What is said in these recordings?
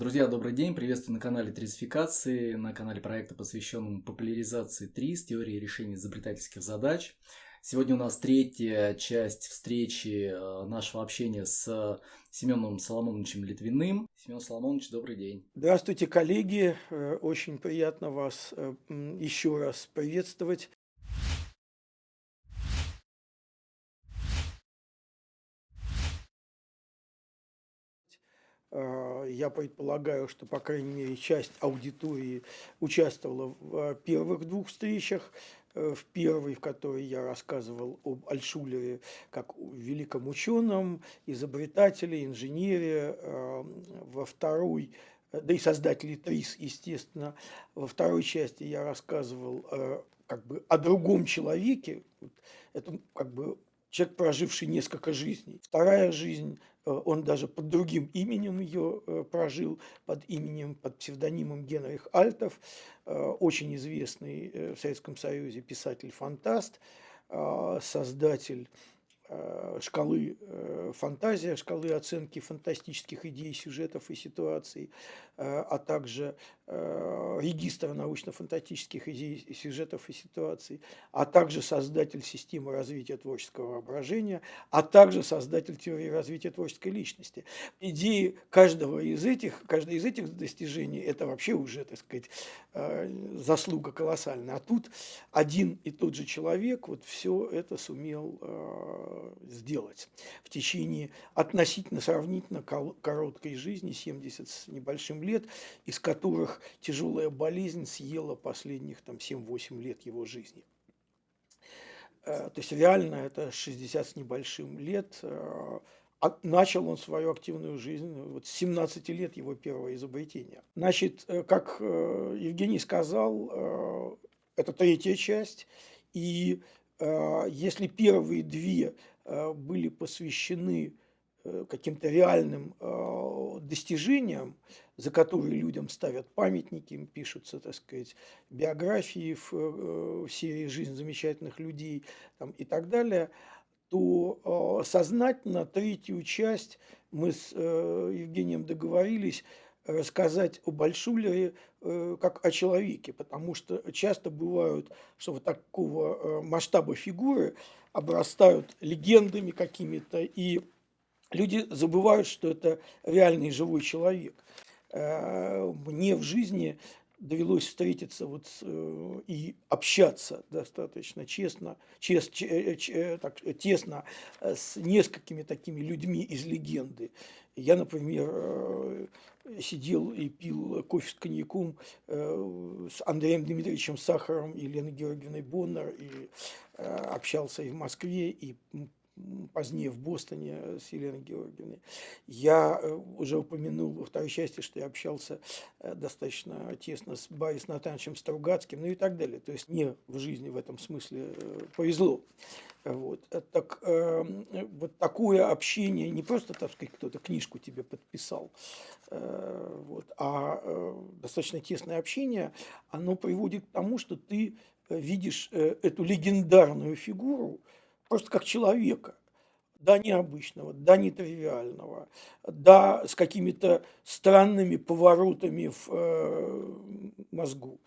Друзья, добрый день. Приветствую на канале Трисификации, на канале проекта, посвященном популяризации ТРИС, теории решения изобретательских задач. Сегодня у нас третья часть встречи э, нашего общения с Семеном Соломоновичем Литвиным. Семен Соломонович, добрый день. Здравствуйте, коллеги. Э, очень приятно вас э, еще раз приветствовать. Я предполагаю, что, по крайней мере, часть аудитории участвовала в а, первых двух встречах. Э, в первой, в которой я рассказывал об Альшулере как великом ученом, изобретателе, инженере. А, во второй, да и создателе ТРИС, естественно. Во второй части я рассказывал как бы о другом человеке. Это как бы человек, проживший несколько жизней. Вторая жизнь, э, он даже под другим именем ее э, прожил, под именем, под псевдонимом Генрих Альтов, э, очень известный в Советском Союзе писатель-фантаст, создатель Э, шкалы э, фантазия, шкалы оценки фантастических идей, сюжетов и ситуаций, э, а также регистр научно-фантастических идей, сюжетов и ситуаций, а также создатель системы развития творческого воображения, а также создатель теории развития творческой личности. Идеи каждого из этих, каждое из этих достижений – это вообще уже, так сказать, заслуга колоссальная. А тут один и тот же человек вот все это сумел сделать в течение относительно сравнительно короткой жизни, 70 с небольшим лет, из которых тяжелая болезнь съела последних там 7-8 лет его жизни. Э, то есть реально это 60 с небольшим лет. Э, начал он свою активную жизнь вот с 17 лет его первого изобретения. Значит, э, как Евгений сказал, это третья часть. И если первые две были посвящены каким-то реальным достижениям, за которые людям ставят памятники, им пишутся, так сказать, биографии в серии «Жизнь замечательных людей» там, и так далее, то сознательно третью часть мы с Евгением договорились рассказать о Большулере как о человеке, потому что часто бывают, что вот такого масштаба фигуры – обрастают легендами какими-то, и люди забывают, что это реальный живой человек. Э, мне в жизни довелось встретиться вот э, и общаться достаточно честно, чест, ч, так, тесно с несколькими такими людьми из легенды. Я, например, э, сидел и пил кофе с коньяком э, с Андреем Дмитриевичем Сахаром и Леной Георгиевной Боннер, и э, общался и в Москве, и позднее в Бостоне с Еленой Георгиевной. Я уже упомянул во второй части, что я общался достаточно тесно с Борисом Натановичем Стругацким, ну и так далее. То есть мне в жизни в этом смысле повезло. Вот. Э, так, э, вот такое общение, не просто, так сказать, кто-то книжку тебе подписал, э, вот, а э, достаточно тесное общение, оно приводит к тому, что ты видишь э, эту легендарную фигуру просто как человека, да, необычного, да, нетривиального, да, с какими-то странными поворотами в э, мозгу.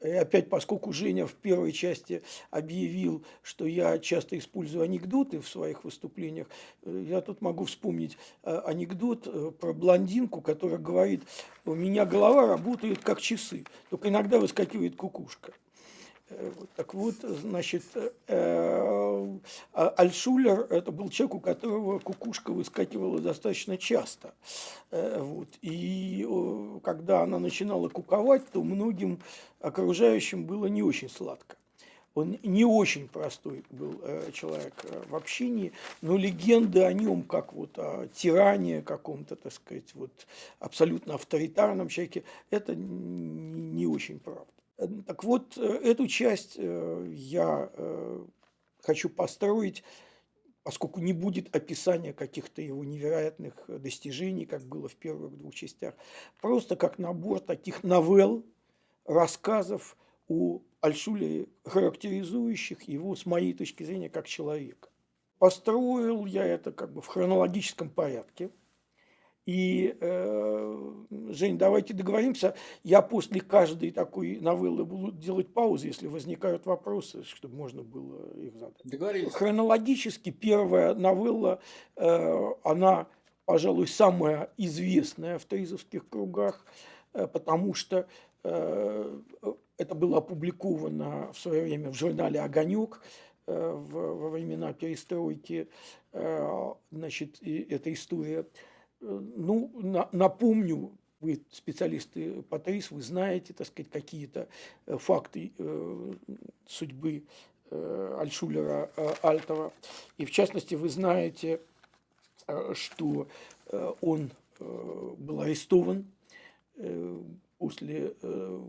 И опять, поскольку Женя в первой части объявил, что я часто использую анекдоты в своих выступлениях, э, я тут могу вспомнить э, анекдот э, про блондинку, которая говорит, у меня голова работает как часы, только иногда выскакивает кукушка. Э, так вот, значит, э, а, Альшулер – это был человек, у которого кукушка выскакивала достаточно часто. Э, вот. И когда она начинала куковать, то многим окружающим было не очень сладко. Он не очень простой был человек в общении, но легенды о нем, как вот о тиране каком-то, так сказать, вот абсолютно авторитарном человеке, это не очень правда. Так вот, э, эту часть э, я э, хочу построить, поскольку не будет описания каких-то его невероятных достижений, как было в первых двух частях, просто как набор таких новелл, рассказов о Альшуле, характеризующих его, с моей точки зрения, как человека. Построил я это как бы в хронологическом порядке. И, э, Жень, давайте договоримся. Я после каждой такой новеллы буду делать паузы, если возникают вопросы, чтобы можно было их задать. Договорились. Хронологически первая новелла, э, она, пожалуй, самая известная в тризовских кругах, э, потому что э, это было опубликовано в свое время в журнале «Огонек», э, во времена перестройки, э, значит, эта история – ну, на, напомню, вы специалисты по ТРИС, вы знаете, так сказать, какие-то э, факты э, судьбы э, Альшулера э, Альтова. И в частности, вы знаете, э, что э, он э, был арестован э, после, э,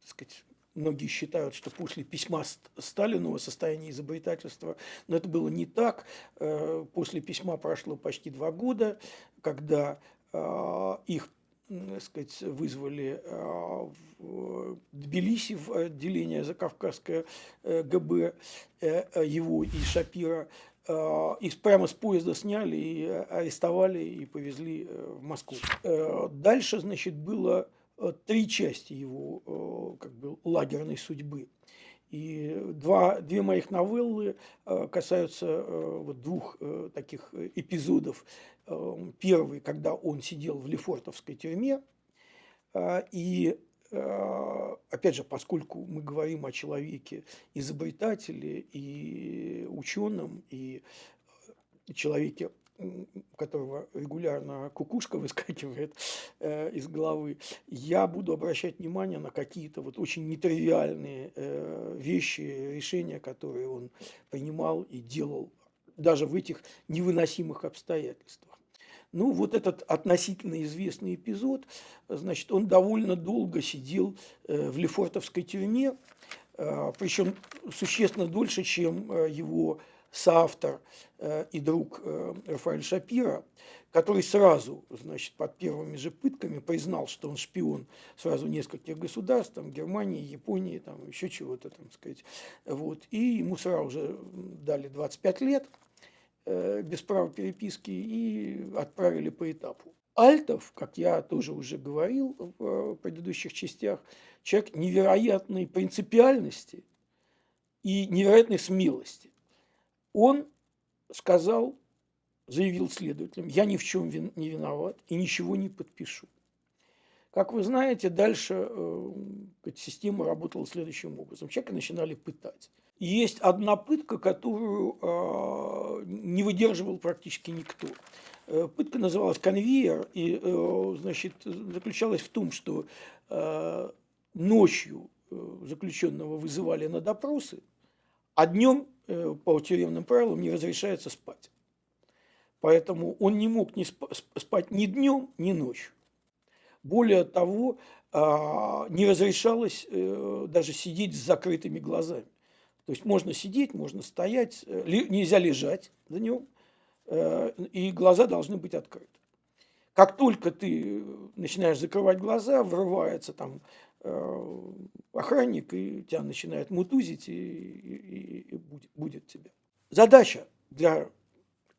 так сказать, Многие считают, что после письма Сталину о состоянии изобретательства, но это было не так. Э, после письма прошло почти два года, когда э, их так сказать, вызвали э, в Тбилиси в отделение Закавказское ГБ, его и Шапира, их прямо с поезда сняли и арестовали и повезли в Москву. Дальше, значит, было Э, три части его э, как бы, лагерной судьбы. И два, две моих новеллы э, касаются вот двух таких эпизодов. Первый, когда он сидел в Лефортовской тюрьме, и опять же, поскольку мы говорим о человеке изобретателе и ученом, и человеке у которого регулярно кукушка выскакивает э, из головы, я буду обращать внимание на какие-то вот очень нетривиальные э, вещи, решения, которые он принимал и делал даже в этих невыносимых обстоятельствах. Ну, вот этот относительно известный эпизод, значит, он довольно долго сидел э, в Лефортовской тюрьме, э, причем существенно дольше, чем э, его соавтор э, и друг э, Рафаэль Шапира, который сразу, значит, под первыми же пытками признал, что он шпион сразу нескольких государств, там, Германии, Японии, там, еще чего-то, там, сказать. Вот. И ему сразу же дали 25 лет э, без права переписки и отправили по этапу. Альтов, как я тоже уже говорил в предыдущих частях, человек невероятной принципиальности и невероятной смелости он сказал, заявил следователям, я ни в чем не виноват и ничего не подпишу. Как вы знаете, дальше э, система работала следующим образом. Человека начинали пытать. Есть одна пытка, которую э, не выдерживал практически никто. Э, пытка называлась конвейер и э, значит, заключалась в том, что э, ночью э, заключенного вызывали на допросы, а днем Э, по тюремным правилам не разрешается спать. Поэтому он не мог не спать ни днем, ни ночью. Более того, а, не разрешалось э, даже сидеть с закрытыми глазами. То есть можно сидеть, можно стоять, э, нельзя лежать днем, и глаза должны быть открыты. Как только ты начинаешь закрывать глаза, врывается там охранник, и тебя начинает мутузить, и, и, и будет, будет тебе. Задача для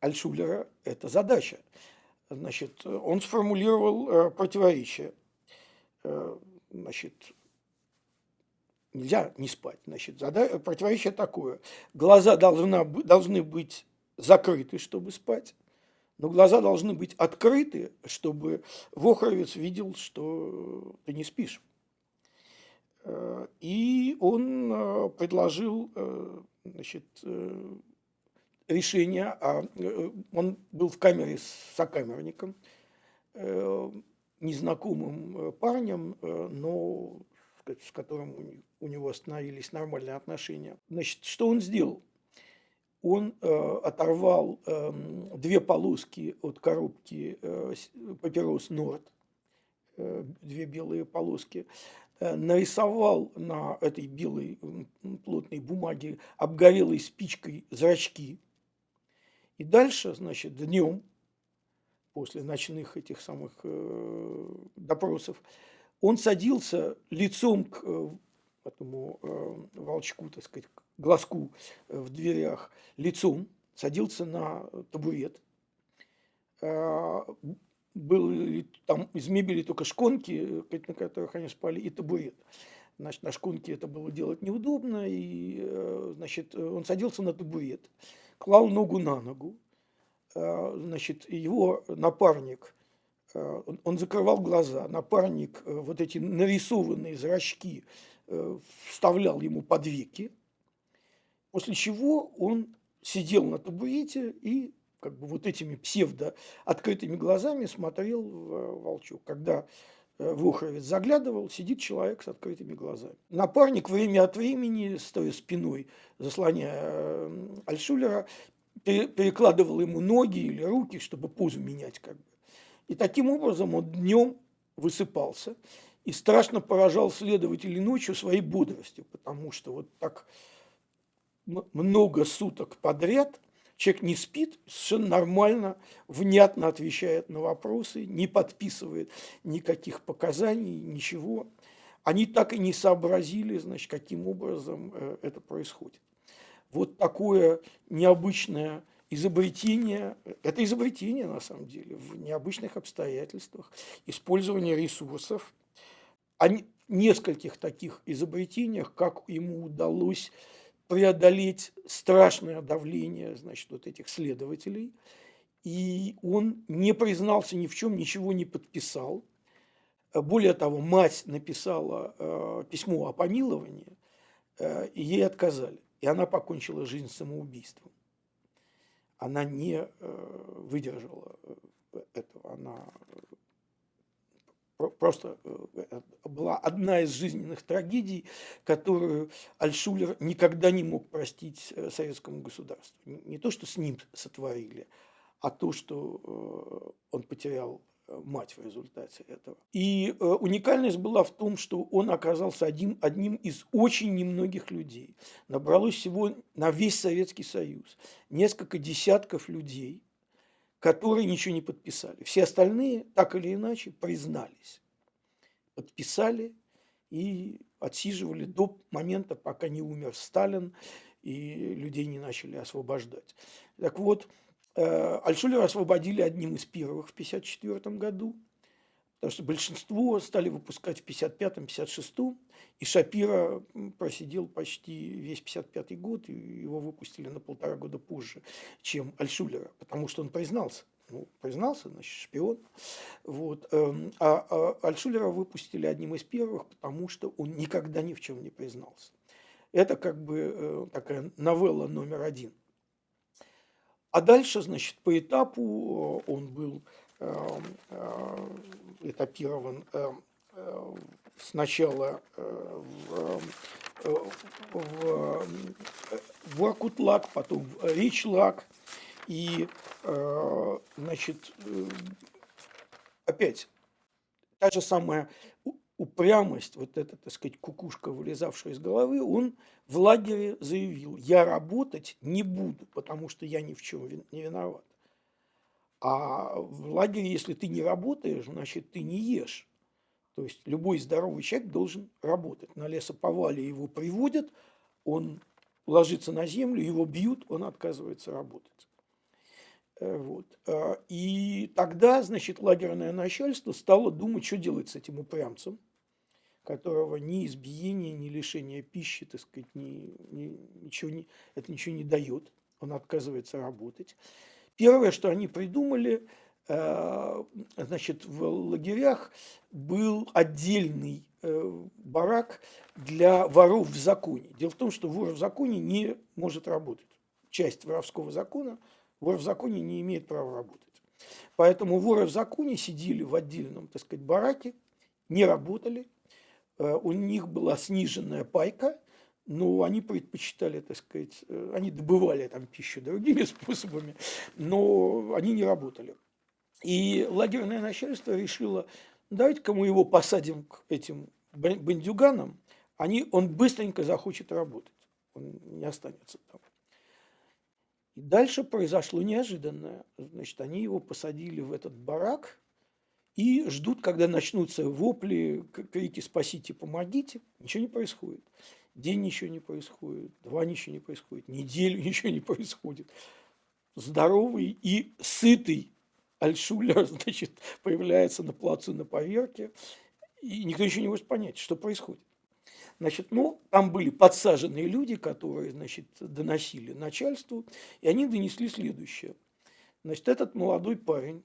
Альшулера – это задача. Значит, он сформулировал э, противоречие. Э, значит, нельзя не спать. Значит, зада... противоречие такое. Глаза должна, должны быть закрыты, чтобы спать, но глаза должны быть открыты, чтобы Вохровец видел, что ты не спишь. Э, и он э, предложил э, значит, решение, а он был в камере с сокамерником, незнакомым парнем, но с которым у него остановились нормальные отношения. Значит, что он сделал? Он оторвал эм, две полоски от коробки папирос Норд, две белые полоски, нарисовал на этой белой плотной бумаге обгорелой спичкой зрачки. И дальше, значит, днем, после ночных этих самых э, допросов, он садился лицом к э, этому э, волчку, так сказать, глазку э, в дверях, лицом, садился на табурет, э, были там из мебели только шконки, на которых они спали, и табурет. Значит, на шконке это было делать неудобно, и, э, значит, он садился на табурет, клал ногу на ногу, э, значит, его напарник, э, он закрывал глаза, напарник вот эти нарисованные зрачки вставлял ему под веки, после чего он сидел на табурете и как бы вот этими псевдо открытыми глазами смотрел в волчок. Когда э, Вохровец заглядывал, сидит человек с открытыми глазами. Напарник время от времени, стоя спиной, заслоняя э, Альшулера, перекладывал ему ноги или руки, чтобы позу менять как бы. И таким образом он днем высыпался и страшно поражал следователей ночью своей бодростью, потому что вот так много суток подряд Человек не спит, совершенно нормально, внятно отвечает на вопросы, не подписывает никаких показаний, ничего. Они так и не сообразили, значит, каким образом э, это происходит. Вот такое необычное изобретение, это изобретение на самом деле, в необычных обстоятельствах, использование ресурсов, о нескольких таких изобретениях, как ему удалось преодолеть страшное давление, значит, вот этих следователей. И он не признался ни в чем, ничего не подписал. Более того, мать написала э, письмо о помиловании, э, и ей отказали. И она покончила жизнь самоубийством. Она не э, выдержала э, этого. Она просто э, была одна из жизненных трагедий, которую Альшулер никогда не мог простить э, советскому государству. Не то, что с ним сотворили, а то, что э, он потерял мать в результате этого. И уникальность была в том, что он оказался одним, одним из очень немногих людей. Набралось всего на весь Советский Союз несколько десятков людей, которые ничего не подписали. Все остальные так или иначе признались, подписали и отсиживали до момента, пока не умер Сталин и людей не начали освобождать. Так вот, э, Альшулера освободили одним из первых в 1954 году, потому что большинство стали выпускать в 1955-1956, и Шапира просидел почти весь 55 год, и его выпустили на полтора года позже, чем Альшулера, потому что он признался. Ну, признался, значит, шпион. Вот. Эм, а, а Альшулера выпустили одним из первых, потому что он никогда ни в чем не признался. Это как бы э, такая новелла номер один. А дальше, значит, по этапу э, он был этапирован сначала э, в, э, в, в Воркутлак, потом в Ричлак. И, э, значит, опять та же самая упрямость, вот эта, так сказать, кукушка, вылезавшая из головы, он в лагере заявил, я работать не буду, потому что я ни в чем не виноват. А в лагере, если ты не работаешь, значит, ты не ешь. То есть любой здоровый человек должен работать. На лесоповале его приводят, он ложится на землю, его бьют, он отказывается работать. Э, вот. А, и тогда, значит, лагерное начальство стало думать, что делать с этим упрямцем, которого ни избиение, ни лишение пищи, так сказать, ни, ни, ничего не, это ничего не дает. Он отказывается работать. Первое, что они придумали – Э, значит, в лагерях был отдельный э, барак для воров в законе. Дело в том, что вор в законе не может работать. Часть воровского закона, вор в законе не имеет права работать. Поэтому воры в законе сидели в отдельном, так сказать, бараке, не работали, э, у них была сниженная пайка, но они предпочитали, так сказать, они добывали там пищу другими способами, но они не работали. И лагерное начальство решило, давайте-ка мы его посадим к этим бандюганам, они, он быстренько захочет работать, он не останется там. И дальше произошло неожиданное. Значит, они его посадили в этот барак и ждут, когда начнутся вопли, крики «спасите, помогите». Ничего не происходит. День ничего не происходит, два ничего не происходит, неделю ничего не происходит. Здоровый и сытый Альшулер, значит, появляется на плацу на поверке, и никто еще не может понять, что происходит. Значит, ну, там были подсаженные люди, которые, значит, доносили начальству, и они донесли следующее. Значит, этот молодой парень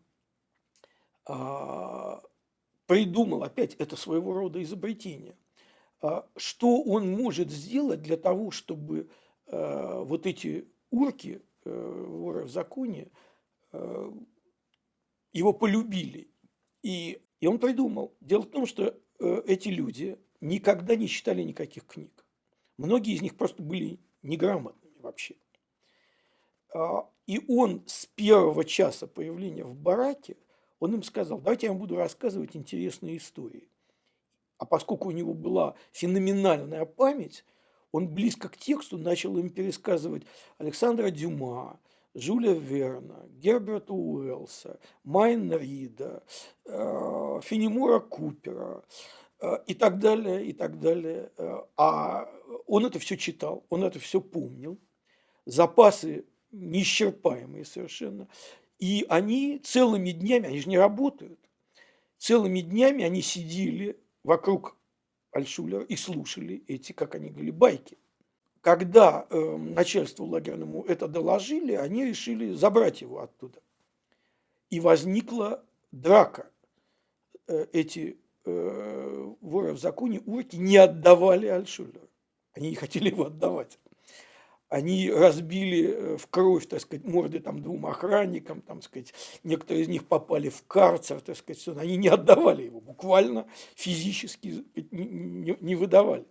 а, придумал, опять, это своего рода изобретение, что он может сделать для того, чтобы а, вот эти урки, а, воры в законе, а, его полюбили. И, и он придумал. Дело в том, что э, эти люди никогда не читали никаких книг. Многие из них просто были неграмотными вообще. А, и он с первого часа появления в бараке, он им сказал, давайте я вам буду рассказывать интересные истории. А поскольку у него была феноменальная память, он близко к тексту начал им пересказывать Александра Дюма, Жюля Верна, Герберта Уэллса, Майна Рида, э, Фенемора Купера э, и так далее, и так далее. Э, а он это все читал, он это все помнил. Запасы неисчерпаемые совершенно. И они целыми днями, они же не работают, целыми днями они сидели вокруг Альшулера и слушали эти, как они говорили, байки. Когда э, начальству лагерному это доложили, они решили забрать его оттуда. И возникла драка. Э, эти э, воры в законе урки не отдавали Альшулеру. Они не хотели его отдавать. Они разбили э, в кровь, так сказать, морды там двум охранникам, там, сказать, некоторые из них попали в карцер, так сказать. Они не отдавали его, буквально физически не, выдавали.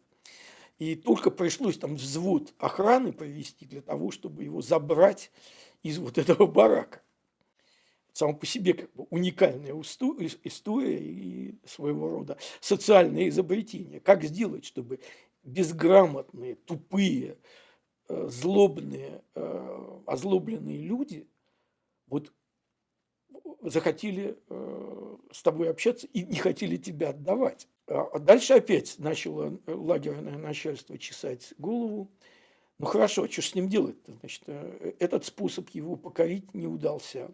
И только пришлось там взвод охраны провести для того, чтобы его забрать из вот этого барака. Само по себе как бы уникальная история и своего рода социальное изобретение. Как сделать, чтобы безграмотные, тупые, злобные, э, озлобленные люди вот захотели э, с тобой общаться и не хотели тебя отдавать. А дальше опять начало лагерное начальство чесать голову. Ну хорошо, что с ним делать-то? Значит, э, этот способ его покорить не удался.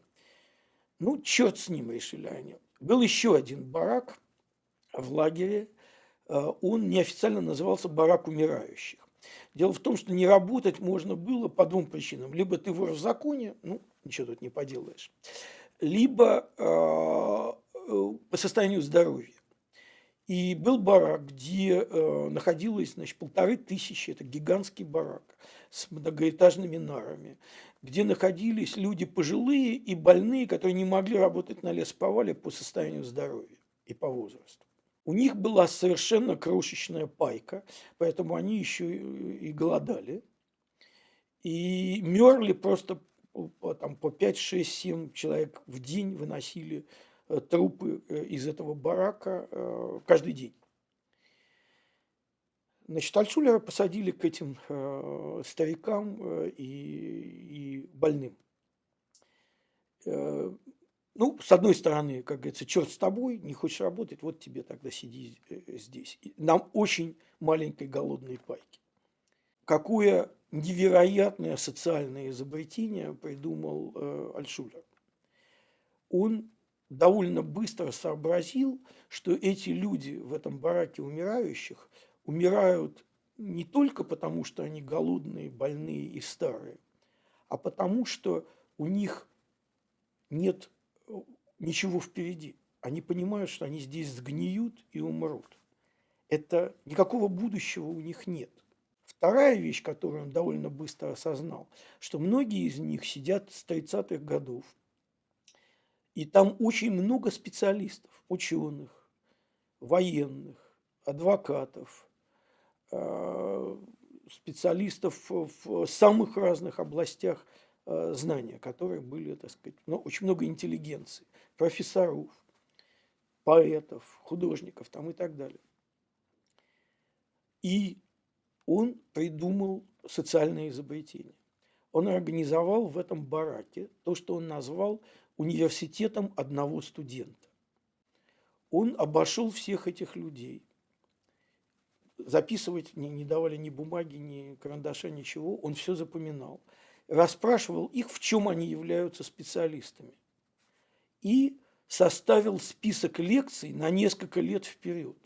Ну, черт с ним, решили они. Был еще один барак в лагере. Э, он неофициально назывался барак умирающих. Дело в том, что не работать можно было по двум причинам. Либо ты вор в законе, ну, ничего тут не поделаешь, либо э, по состоянию здоровья. И был барак, где э, находилось значит, полторы тысячи, это гигантский барак с многоэтажными нарами, где находились люди пожилые и больные, которые не могли работать на лесоповале по состоянию здоровья и по возрасту. У них была совершенно крошечная пайка, поэтому они еще и голодали. И мерли просто там, по 5, 6, 7 человек в день выносили Э, трупы э, из этого барака э, каждый день. Значит, Альшулера посадили к этим старикам и, и больным. Ну, с одной стороны, как говорится, черт с тобой, не хочешь работать, вот тебе тогда сиди здесь. Нам очень маленькой голодной пайки. Какое невероятное социальное изобретение придумал э, Альшулер. Он довольно быстро сообразил, что эти люди в этом бараке умирающих умирают не только потому, что они голодные, больные и старые, а потому что у них нет э, ничего впереди. Они понимают, что они здесь сгниют и умрут. Это никакого будущего у них нет. Вторая вещь, которую он довольно быстро осознал, что многие из них сидят с 30-х годов, и там очень много специалистов, ученых, военных, адвокатов, э, специалистов в самых разных областях знания, которые были, так сказать, ну, очень много интеллигенции, профессоров, поэтов, художников там и так далее. И он придумал социальное изобретение. Он организовал в этом бараке то, что он назвал университетом одного студента. Он обошел всех этих людей. Записывать не, не давали ни бумаги, ни карандаша, ничего. Он все запоминал. Расспрашивал их, в чем они являются специалистами. и составил список лекций на несколько лет вперед.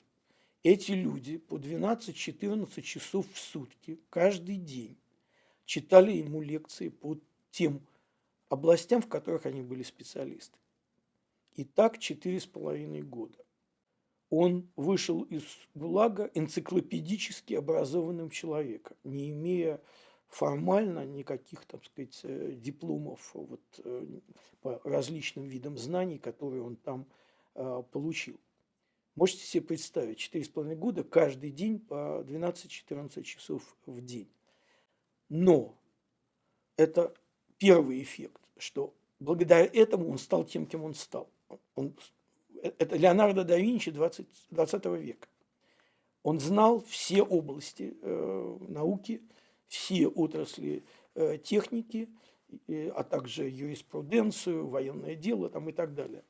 Эти люди по 12-14 часов в сутки каждый день читали ему лекции по тем областям, в которых они были специалисты. И так четыре с половиной года. Он вышел из ГУЛАГа энциклопедически образованным человеком, не имея формально никаких, так сказать, э, дипломов вот, э, по различным видам знаний, которые он там э, получил. Можете себе представить, 4,5 года каждый день по 12-14 часов в день. Но это первый эффект, что благодаря этому он стал тем, кем он стал. Он, это Леонардо да Винчи 20, 20 века. Он знал все области э, науки, все отрасли э, техники, э, а также юриспруденцию, военное дело там, и так далее.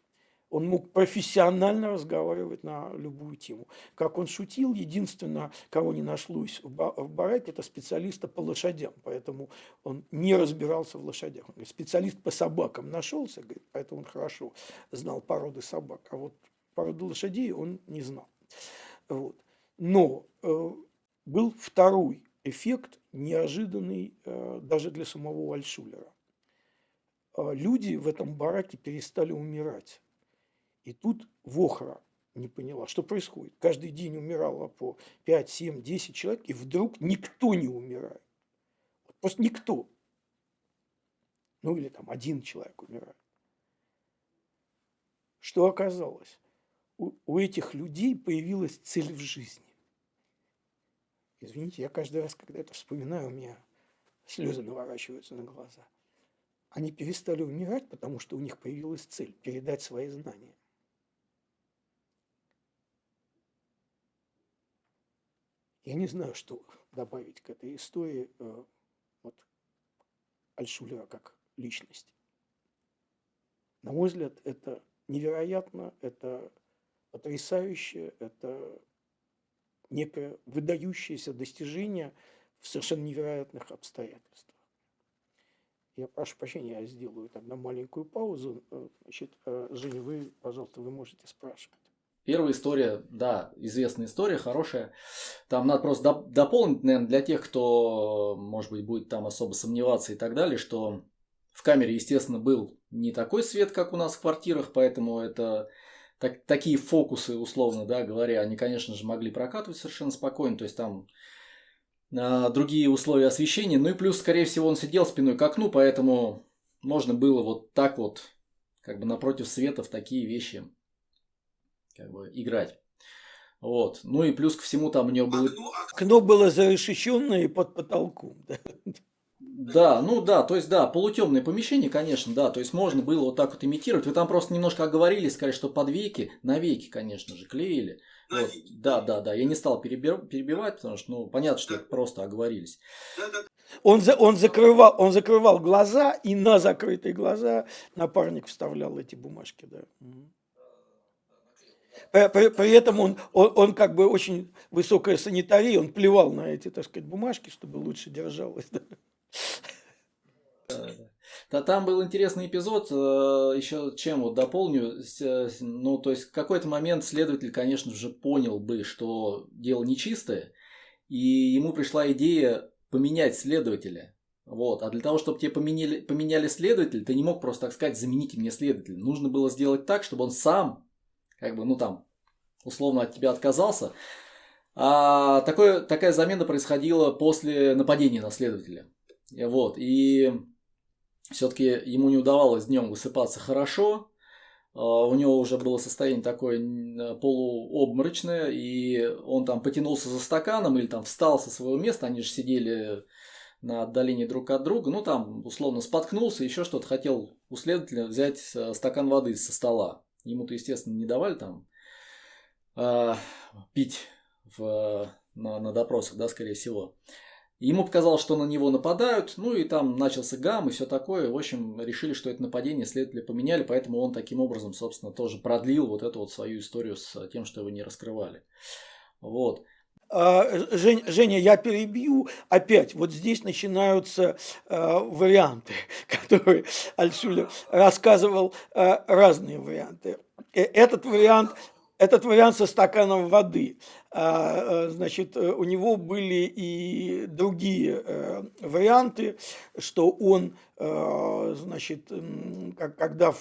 Он мог профессионально разговаривать на любую тему. Как он шутил, единственное, кого не нашлось в бараке, это специалиста по лошадям. Поэтому он не разбирался в лошадях. Он говорит, специалист по собакам нашелся, говорит, поэтому он хорошо знал породы собак. А вот породу лошадей он не знал. Вот. Но э, был второй эффект, неожиданный э, даже для самого Альшулера. Э, люди в этом бараке перестали умирать. И тут Вохра не поняла, что происходит. Каждый день умирало по 5, 7, 10 человек, и вдруг никто не умирает. Просто никто. Ну или там один человек умирает. Что оказалось? У, у этих людей появилась цель в жизни. Извините, я каждый раз, когда это вспоминаю, у меня слезы наворачиваются на глаза. Они перестали умирать, потому что у них появилась цель – передать свои знания. Я не знаю, что добавить к этой истории э, вот, Альшулера как личности. На мой взгляд, это невероятно, это потрясающе, это некое выдающееся достижение в совершенно невероятных обстоятельствах. Я прошу прощения, я сделаю тогда маленькую паузу. Э, значит, э, Женя, вы, пожалуйста, вы можете спрашивать. Первая история, да, известная история, хорошая. Там надо просто дополнить, наверное, для тех, кто, может быть, будет там особо сомневаться и так далее, что в камере, естественно, был не такой свет, как у нас в квартирах, поэтому это так, такие фокусы, условно да, говоря, они, конечно же, могли прокатывать совершенно спокойно. То есть там а, другие условия освещения. Ну и плюс, скорее всего, он сидел спиной к окну, поэтому можно было вот так вот, как бы напротив света в такие вещи как бы играть. Вот. Ну и плюс ко всему там у него было... Окно было зарешеченное под потолком. Да? Да, ну да, то есть да, полутемное помещение, конечно, да, то есть можно было вот так вот имитировать. Вы там просто немножко оговорили, сказали, что под веки, на веки, конечно же, клеили. Вот. Да, да, да, я не стал перебивать, потому что, ну, понятно, что просто оговорились. Он, за, он, закрывал, он закрывал глаза, и на закрытые глаза напарник вставлял эти бумажки, да. При, при, при этом он, он, он как бы очень высокая санитария, он плевал на эти, так сказать, бумажки, чтобы лучше держалось. Да. Да, там был интересный эпизод, э, еще чем вот дополню, э, ну, то есть в какой-то момент следователь, конечно же, понял бы, что дело нечистое, и ему пришла идея поменять следователя. Вот. А для того, чтобы тебе поменяли, поменяли следователя, ты не мог просто, так сказать, замените мне следователя. Нужно было сделать так, чтобы он сам, как бы, ну там, условно от тебя отказался. А такое, такая замена происходила после нападения на следователя. Вот, и все-таки ему не удавалось днем высыпаться хорошо, а, у него уже было состояние такое полуобморочное, и он там потянулся за стаканом или там встал со своего места, они же сидели на отдалении друг от друга, ну там условно споткнулся, еще что-то хотел у следователя взять э, стакан воды со стола. Ему-то, естественно, не давали там э, пить в, на, на допросах, да, скорее всего. Ему показалось, что на него нападают, ну и там начался гам и все такое. В общем, решили, что это нападение, следователи поменяли, поэтому он таким образом, собственно, тоже продлил вот эту вот свою историю с тем, что его не раскрывали. Вот. А, Жень, Женя, я перебью опять. Вот здесь начинаются э, варианты, которые Альшулер рассказывал э, разные варианты. Этот вариант этот вариант со стаканом воды. А, значит, у него были и другие варианты, что он, значит, когда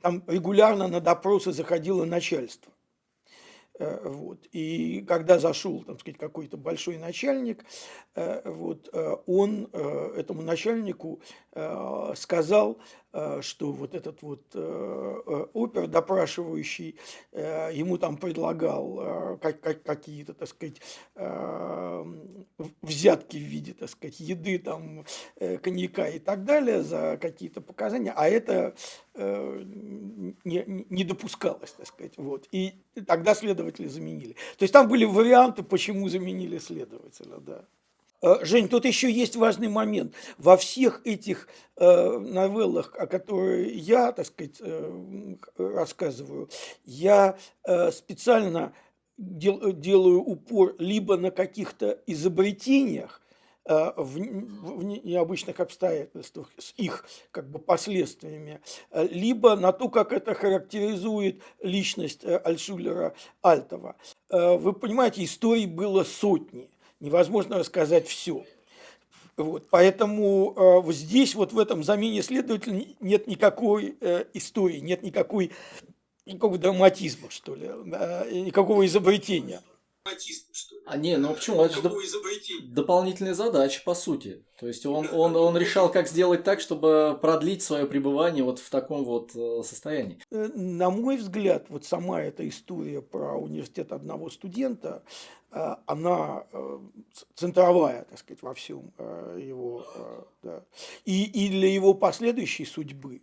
там регулярно на допросы заходило начальство. Э, вот. И когда зашел, так сказать, какой-то большой начальник, э, вот, э, он этому начальнику сказал, что вот этот вот опер, допрашивающий, ему там предлагал какие-то, так сказать, взятки в виде, так сказать, еды, там, коньяка и так далее за какие-то показания, а это не, не допускалось, так сказать. Вот. И тогда следователи заменили. То есть там были варианты, почему заменили следователя, да. Э, Жень, тут еще есть важный момент. Во всех этих э, новеллах, о которых я, так сказать, э, рассказываю, я специально дел, делаю упор либо на каких-то изобретениях, в, в необычных обстоятельствах с их как бы последствиями, либо на то, как это характеризует личность Альшулера Альтова. Вы понимаете, историй было сотни, невозможно рассказать все. Вот, поэтому э, здесь, вот в этом замене следователя нет никакой э, истории, нет никакой, никакого драматизма, что ли, э, никакого изобретения автоматизм, что ли. А не, ну почему? Это же доп... дополнительная задача, по сути. То есть он, он, он решал, как сделать так, чтобы продлить свое пребывание вот в таком вот э, состоянии. Э, на мой взгляд, вот сама эта история про университет одного студента, э, она центровая, так сказать, во всем его, да. и, и для его последующей судьбы,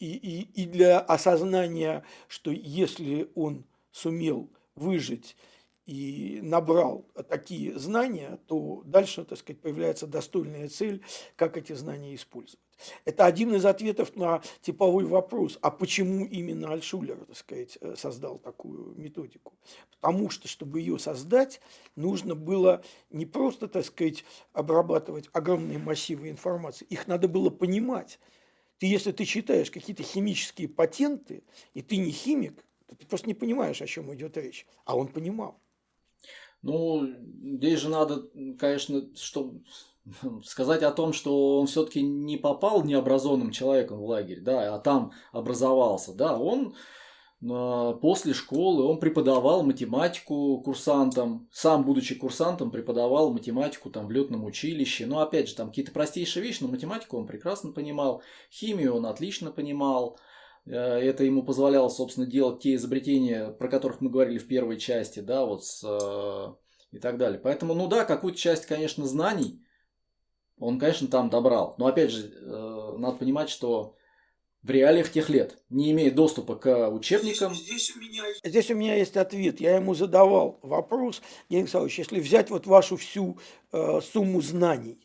и, и, и для осознания, что если он сумел выжить и набрал такие знания, то дальше, так сказать, появляется достойная цель, как эти знания использовать. Это один из ответов на типовой вопрос, а почему именно Альшулер, так сказать, создал такую методику? Потому что, чтобы ее создать, нужно было не просто, так сказать, обрабатывать огромные массивы информации, их надо было понимать. Ты, если ты читаешь какие-то химические патенты, и ты не химик, ты просто не понимаешь, о чем идет речь. А он понимал. Ну, здесь же надо, конечно, что сказать о том, что он все-таки не попал необразованным человеком в лагерь, да, а там образовался, да, он а, после школы он преподавал математику курсантам, сам будучи курсантом преподавал математику там в летном училище, но опять же там какие-то простейшие вещи, но математику он прекрасно понимал, химию он отлично понимал, это ему позволяло, собственно, делать те изобретения, про которых мы говорили в первой части, да, вот с, э, и так далее. Поэтому, ну да, какую-то часть, конечно, знаний он, конечно, там добрал. Но опять же, э, надо понимать, что в реалиях тех лет, не имея доступа к учебникам. Здесь, здесь, у, меня... здесь у меня есть ответ. Я ему задавал вопрос, Евгений Александрович, если взять вот вашу всю э, сумму знаний,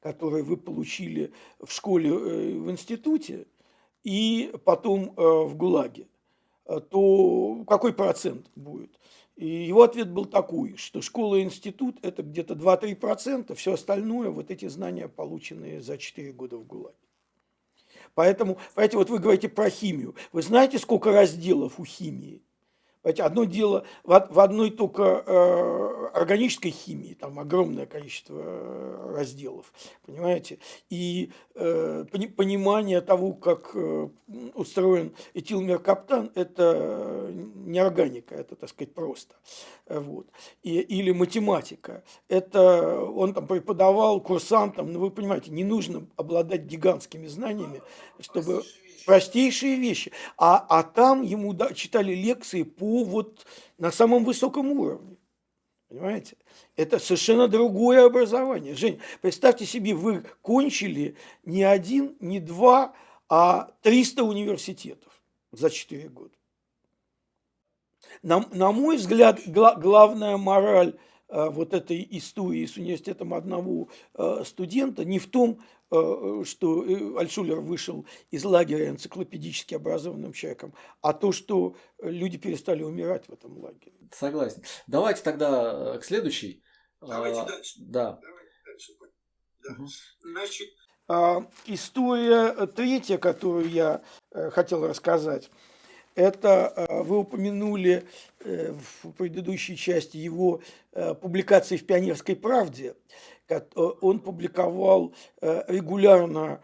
которые вы получили в школе, э, в институте, и потом э, в ГУЛАГе, э, то какой процент будет? И его ответ был такой, что школа и институт – это где-то 2-3%, все остальное – вот эти знания, полученные за 4 года в ГУЛАГе. Поэтому, понимаете, вот вы говорите про химию. Вы знаете, сколько разделов у химии? Понимаете, одно дело в, в одной только э, органической химии, там огромное количество э, разделов, понимаете, и э, понимание того, как э, устроен этилмеркаптан, это не органика, это, так сказать, просто. Вот. И, или математика. Это он там преподавал курсантам, но вы понимаете, не нужно обладать гигантскими знаниями, чтобы простейшие вещи. А, а там ему да, читали лекции по вот на самом высоком уровне. Понимаете? Это совершенно другое образование. Жень, представьте себе, вы кончили не один, не два, а 300 университетов за 4 года. На, на мой взгляд, гла, главная мораль вот этой истории с университетом одного студента не в том, что Альшулер вышел из лагеря энциклопедически образованным человеком, а то, что люди перестали умирать в этом лагере. Согласен. Давайте тогда к следующей. Давайте а, дальше. Да. Давайте дальше. Да. Угу. Значит, а, история третья, которую я э, хотел рассказать, это э, вы упомянули э, в предыдущей части его публикации в «Пионерской правде». Он публиковал регулярно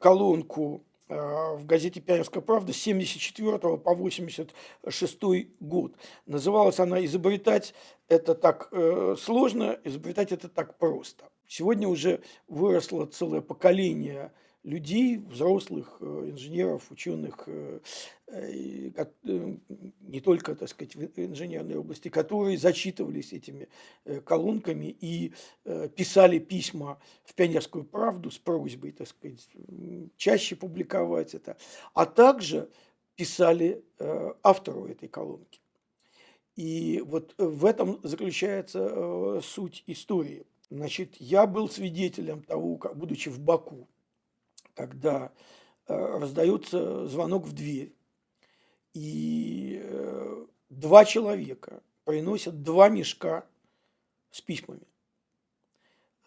колонку в газете «Пионерская правда» с 74 по 86 год. Называлась она «Изобретать это так сложно, изобретать это так просто». Сегодня уже выросло целое поколение людей, взрослых э, инженеров, ученых, э, э, не только, так сказать, в инженерной области, которые зачитывались этими колонками и писали письма в «Пионерскую правду» с просьбой, так сказать, чаще публиковать это, а также писали автору этой колонки. И вот в этом заключается суть истории – Значит, я был свидетелем того, как, будучи в Баку, когда э, раздается звонок в дверь, и э, два человека приносят два мешка с письмами.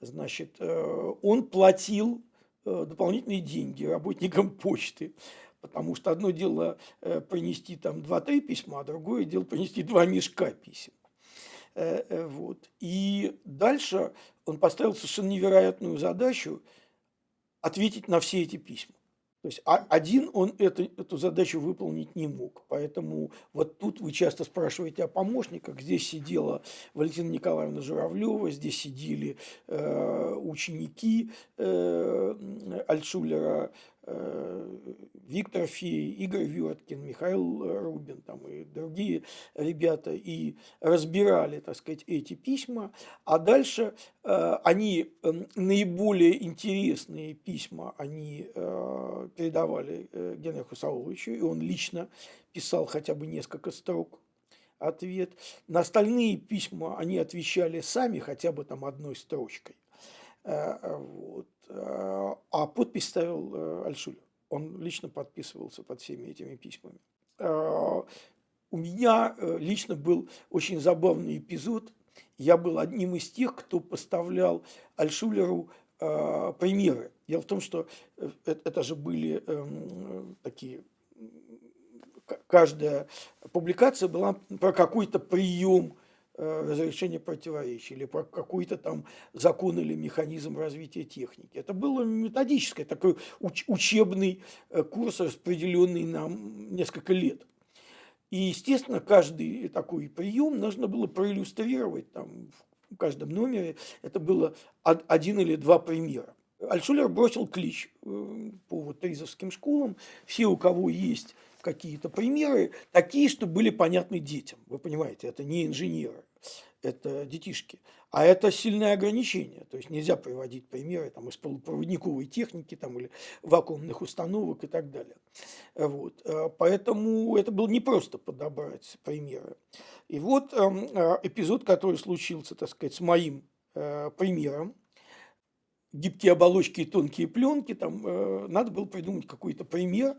Значит, э, он платил дополнительные деньги работникам почты, потому что одно дело принести там два-три письма, а другое дело принести два мешка писем. Вот. И дальше он поставил совершенно невероятную задачу ответить на все эти письма. То есть один он это, эту задачу выполнить не мог. Поэтому вот тут вы часто спрашиваете о помощниках. Здесь сидела Валентина Николаевна Журавлева, здесь сидели э, ученики э, Альтшулера, Э, Виктор Фей, Игорь Верткин, Михаил Рубин там, и другие ребята и разбирали, так сказать, эти письма. А дальше э, они э, наиболее интересные письма они э, передавали э, Генриху Сауловичу, и он лично писал хотя бы несколько строк ответ. На остальные письма они отвечали сами хотя бы там одной строчкой. Э, вот. Э, а подпись ставил э, Альшулер. Он лично подписывался под всеми этими письмами. У меня лично был очень забавный эпизод. Я был одним из тех, кто поставлял Альшулеру примеры. Дело в том, что это же были эм, такие каждая публикация была про какой-то прием Э, разрешение противоречий или про какой-то там закон или механизм развития техники. Это было методическое, такой уч- учебный э, курс, распределенный на несколько лет. И, естественно, каждый такой прием нужно было проиллюстрировать там, в каждом номере. Это было один или два примера. Альшулер бросил клич э, по вот тризовским школам. Все, у кого есть какие-то примеры, такие, что были понятны детям. Вы понимаете, это не инженеры это детишки. А это сильное ограничение. То есть нельзя приводить примеры там, из полупроводниковой техники там, или вакуумных установок и так далее. Вот. Э, поэтому это было непросто подобрать примеры. И вот эм, э, эпизод, который случился, так сказать, с моим э, примером, гибкие оболочки и тонкие пленки, там надо было придумать какой-то пример,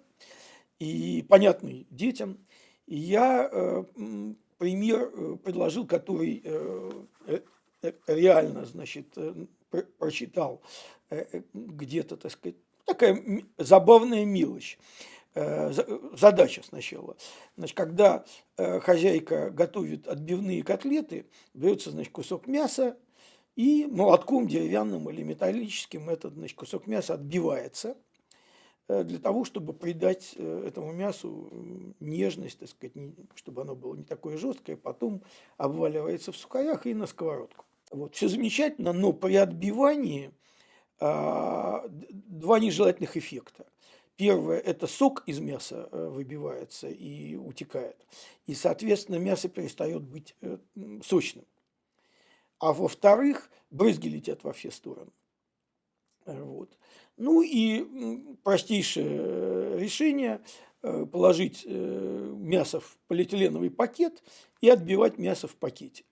и понятный детям. И я пример э, предложил, который э, э, реально, значит, прочитал где-то, так сказать, такая забавная мелочь. Задача сначала. Значит, когда хозяйка готовит отбивные котлеты, берется, значит, кусок мяса, и молотком деревянным или металлическим этот значит, кусок мяса отбивается – для того, чтобы придать э, этому мясу нежность, так сказать, чтобы оно было не такое жесткое, потом обваливается в сухарях и на сковородку. Вот, все замечательно, но при отбивании а, два нежелательных эффекта. Первое – это сок из мяса э, выбивается и утекает. И, соответственно, мясо перестает быть сочным. А во-вторых, брызги летят во все стороны. Вот. Ну и простейшее решение э, положить э, мясо в полиэтиленовый пакет и отбивать мясо в пакете.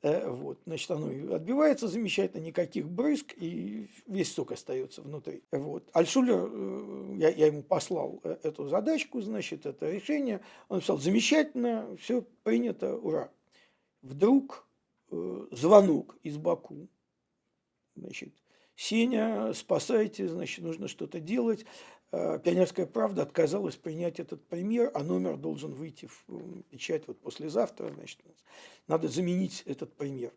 Э, вот, значит, оно отбивается замечательно, никаких брызг, и весь сок остается внутри. Вот. Альшулер, я, я ему послал эту задачку, значит, это решение. Он написал, замечательно, все принято, ура. Вдруг звонок из Баку. Значит, Сеня, спасайте, значит, нужно что-то делать. Пионерская правда отказалась принять этот пример, а номер должен выйти в печать вот послезавтра, значит, надо заменить этот пример.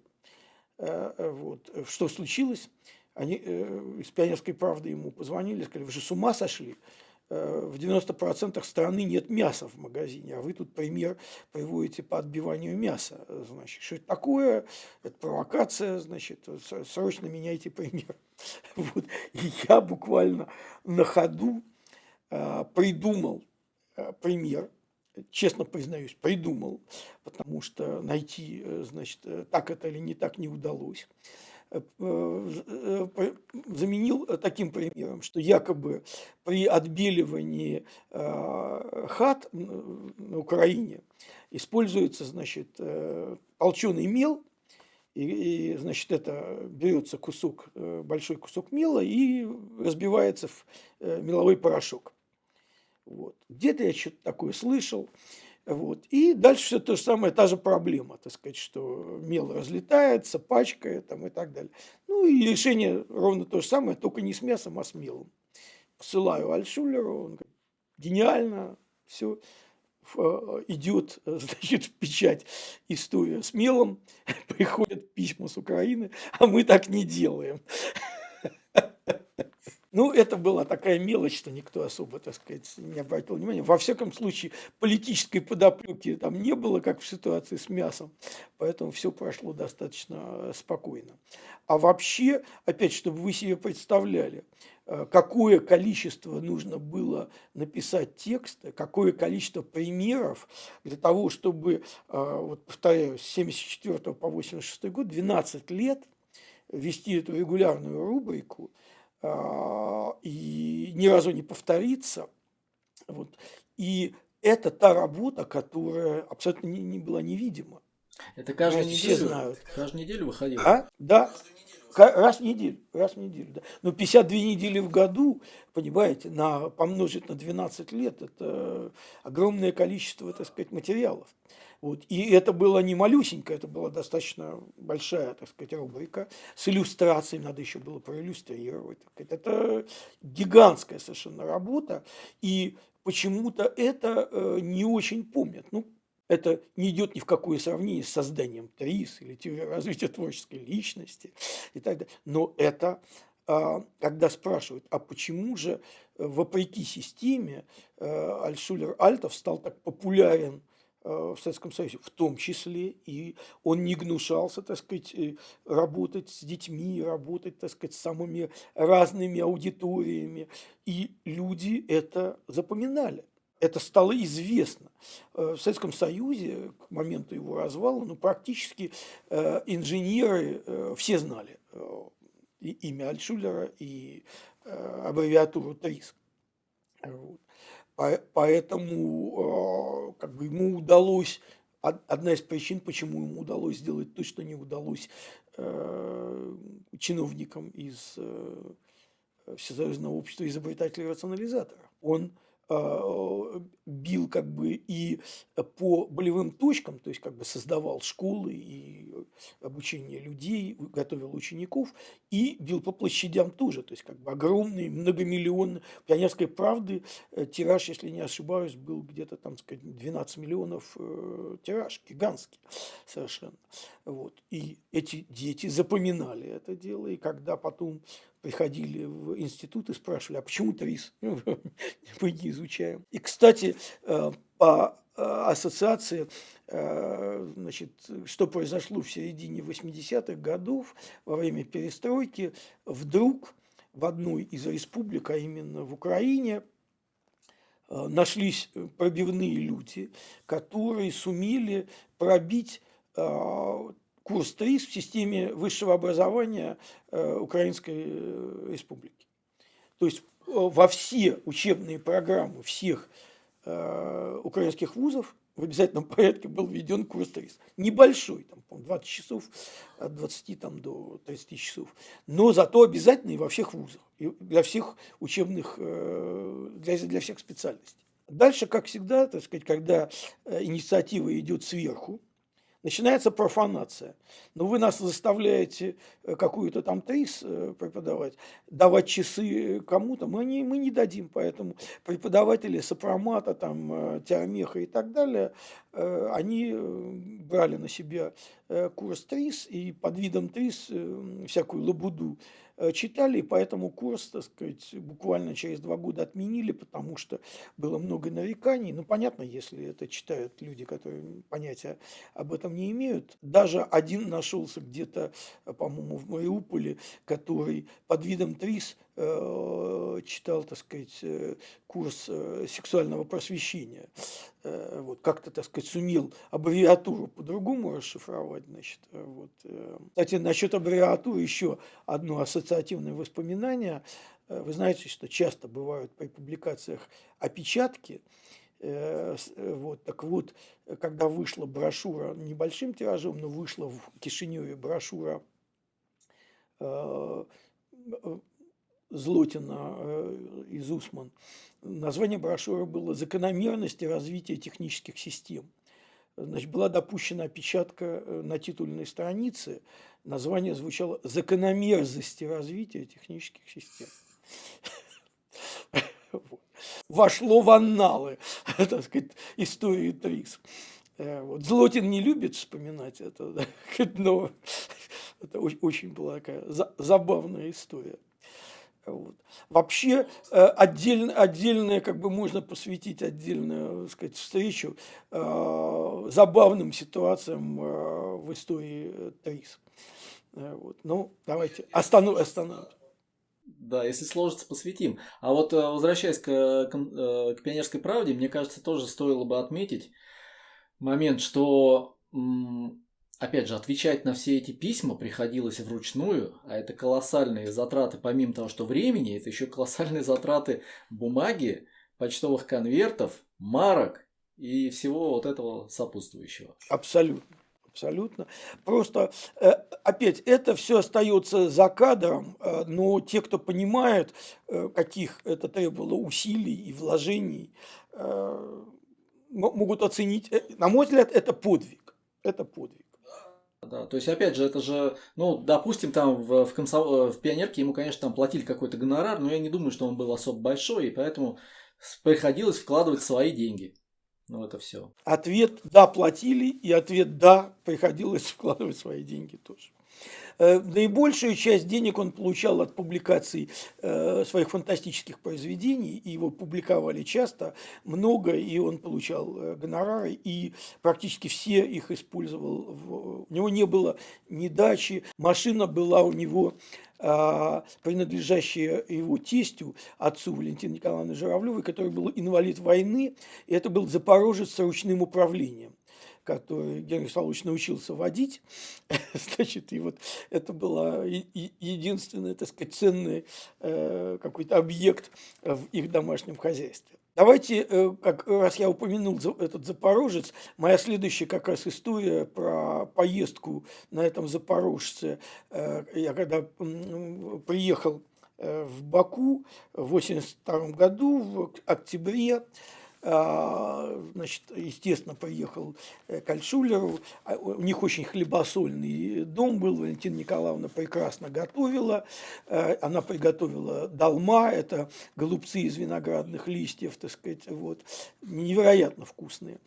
Э, э, вот. Что случилось? Они э, из «Пионерской правды» ему позвонили, сказали, вы же с ума сошли? В 90% страны нет мяса в магазине, а вы тут пример приводите по отбиванию мяса. Значит, что это такое? Это провокация, значит, срочно меняйте пример. Вот. И я буквально на ходу придумал пример, честно признаюсь, придумал, потому что найти, э, значит, э, так это или не так не удалось. Э, заменил таким примером, что якобы при отбеливании хат на Украине используется, значит, толченый мел, и, и, значит, это берется кусок, большой кусок мела и разбивается в меловой порошок. Вот. Где-то я что-то такое слышал. Вот. И дальше все то же самое, та же проблема, так сказать, что мел разлетается, пачкает там, и так далее. Ну и решение ровно то же самое, только не с мясом, а с мелом. Посылаю Альшулеру, он говорит, гениально, все э, идет, значит, в печать история с мелом, приходят письма с Украины, а мы так не делаем. Ну, это была такая мелочь, что никто особо, так сказать, не обратил внимания. Во всяком случае, политической подоплеки там не было, как в ситуации с мясом, поэтому все прошло достаточно спокойно. А вообще, опять, чтобы вы себе представляли, э, какое количество нужно было написать текста, какое количество примеров для того, чтобы, э, вот повторяю, с 74 по 86 год, 12 лет вести эту регулярную рубрику – и ни разу не повторится. Вот. И это та работа, которая абсолютно не, не была невидима. Это каждую Знаете, неделю? Все знают. Каждую неделю выходило? А? Да. Раз в неделю, раз в неделю, да. Но 52 недели в году, понимаете, на, помножить на 12 лет, это огромное количество, так сказать, материалов. Вот. И это было не малюсенькое, это была достаточно большая, так сказать, рубрика с иллюстрацией, надо еще было проиллюстрировать. Это гигантская совершенно работа, и почему-то это э, не очень помнят. Ну, это не идет ни в какое сравнение с созданием ТРИС или теорией развития творческой личности и так далее. Но это, а, когда спрашивают, а почему же э, вопреки системе э, Альшулер Альтов стал так популярен Э, в Советском Союзе, в том числе, и он не гнушался, так сказать, работать с детьми, работать, так сказать, с самыми разными аудиториями, и люди это запоминали. Это стало известно. Э, в Советском Союзе к моменту его развала ну, практически инженеры все знали и имя Альтшулера и аббревиатуру ТРИС. Вот. Поэтому как бы ему удалось, одна из причин, почему ему удалось сделать то, что не удалось э, чиновникам из э, Всесоюзного общества изобретателей и рационализаторов. Он бил как бы и по болевым точкам, то есть как бы создавал школы и обучение людей, готовил учеников, и бил по площадям тоже, то есть как бы огромный, многомиллионный, пионерской правды э, тираж, если не ошибаюсь, был где-то там, сказать, 12 миллионов э, тираж, гигантский совершенно. Вот. И эти дети запоминали это дело, и когда потом приходили в институт и спрашивали, а почему ТРИС? Мы не изучаем. И, кстати, э, по э, ассоциации, э, значит, что произошло в середине 80-х годов во время перестройки, вдруг в одной из республик, а именно в Украине, нашлись пробивные люди, которые сумели пробить курс ТРИС в системе высшего образования э, Украинской э, Республики. То есть э, во все учебные программы всех украинских вузов в обязательном порядке был введен курс ТРИС. Небольшой, там, 20 часов, от 20 там, до 30 часов. Но зато обязательный во всех вузах, для всех учебных, для, для всех специальностей. Дальше, как всегда, так сказать, когда инициатива идет сверху, начинается профанация. Но вы нас заставляете э, какую-то там ТРИС э, преподавать, давать часы кому-то, мы не, мы не дадим. Поэтому преподаватели сопромата, там, теомеха и так далее, они брали на себя курс ТРИС и под видом ТРИС всякую лабуду Э, читали, и поэтому курс, так сказать, буквально через два года отменили, потому что было много нареканий. Ну, понятно, если это читают люди, которые понятия об этом не имеют. Даже один нашелся где-то, по-моему, в Мариуполе, который под видом ТРИС Э, читал, так сказать, э, курс э, сексуального просвещения. Вот, как-то, так сказать, сумел аббревиатуру по-другому расшифровать. Значит, вот. Кстати, насчет аббревиатуры еще одно ассоциативное воспоминание. Вы знаете, что часто бывают при публикациях опечатки, вот, так вот, когда вышла брошюра небольшим тиражом, но вышла в Кишиневе брошюра Злотина э, из Усман. Название брошюры было «Закономерности развития технических систем». Значит, была допущена опечатка э, на титульной странице. Название звучало «Закономерности развития технических систем». Вошло в анналы, так сказать, истории ТРИС. Э, вот. Злотин не любит вспоминать это, но это очень была такая забавная история. Вот. Вообще э, отдельно, отдельное, как бы можно посвятить отдельную сказать, встречу э, забавным ситуациям э, в истории ТРИС. Э, вот. Ну, давайте останов, остановим. Да, если сложится, посвятим. А вот возвращаясь к, к, к пионерской правде, мне кажется, тоже стоило бы отметить момент, что опять же, отвечать на все эти письма приходилось вручную, а это колоссальные затраты, помимо того, что времени, это еще колоссальные затраты бумаги, почтовых конвертов, марок и всего вот этого сопутствующего. Абсолютно. Абсолютно. Просто, э, опять, это все остается за кадром, э, но те, кто понимает, э, каких это требовало усилий и вложений, могут оценить. На мой взгляд, это подвиг. Это подвиг. Да, то есть, опять же, это же, ну, допустим, там в, в, комсо... в пионерке ему, конечно, там платили какой-то гонорар, но я не думаю, что он был особо большой, и поэтому приходилось вкладывать свои деньги. Ну, это все. Ответ «да» платили, и ответ «да» приходилось вкладывать свои деньги тоже. Э, наибольшую часть денег он получал от публикаций э, своих фантастических произведений, и его публиковали часто, много, и он получал э, гонорары, и практически все их использовал. У него не было ни дачи, машина была у него а, принадлежащая его тестю, отцу Валентины Николаевны Журавлевой, который был инвалид войны, и это был запорожец с ручным управлением который Генрих Павлович научился водить. Значит, и вот это была единственный, так сказать, ценный э, какой-то объект в их домашнем хозяйстве. Давайте, э, как раз я упомянул этот Запорожец, моя следующая как раз история про поездку на этом Запорожце. Э, я когда приехал в Баку в 1982 году, в октябре, значит, естественно, поехал э, к Альшулеру. А, у них очень хлебосольный дом был. Валентина Николаевна прекрасно готовила. Э, она приготовила долма, это голубцы из виноградных листьев, так сказать, вот, невероятно вкусные.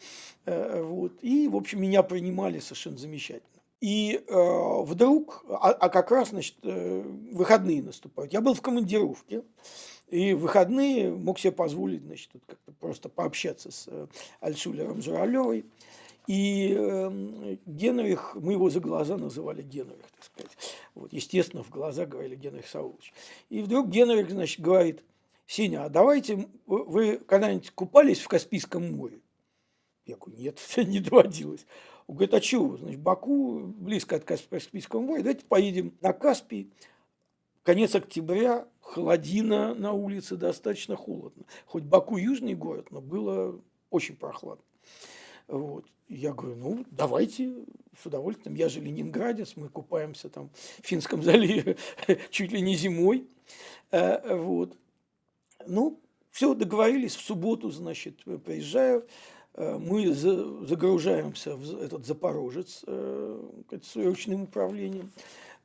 Э, вот. И, в общем, меня принимали совершенно замечательно. И э, вдруг, а, а как раз, значит, выходные наступают. Я был в командировке. И в выходные мог себе позволить, значит, как-то просто пообщаться с э, Альшулером Журавлевой. И э, Генрих, мы его за глаза называли Генрих, так сказать. Вот, естественно, в глаза говорили Генрих Саулович. И вдруг Генрих, значит, говорит, Сеня, а давайте, вы когда-нибудь купались в Каспийском море? Я говорю, нет, не доводилось. Он говорит, а чего? Значит, Баку близко от Каспийского моря, давайте поедем на Каспий, Конец октября, холодина на улице, достаточно холодно. Хоть Баку южный город, но было очень прохладно. Вот. Я говорю, ну, давайте, с удовольствием. Я же ленинградец, мы купаемся там в Финском заливе чуть ли не зимой. Э, вот. Ну, все, договорились, в субботу, значит, приезжаю, э, мы загружаемся в этот Запорожец э, с ручным управлением.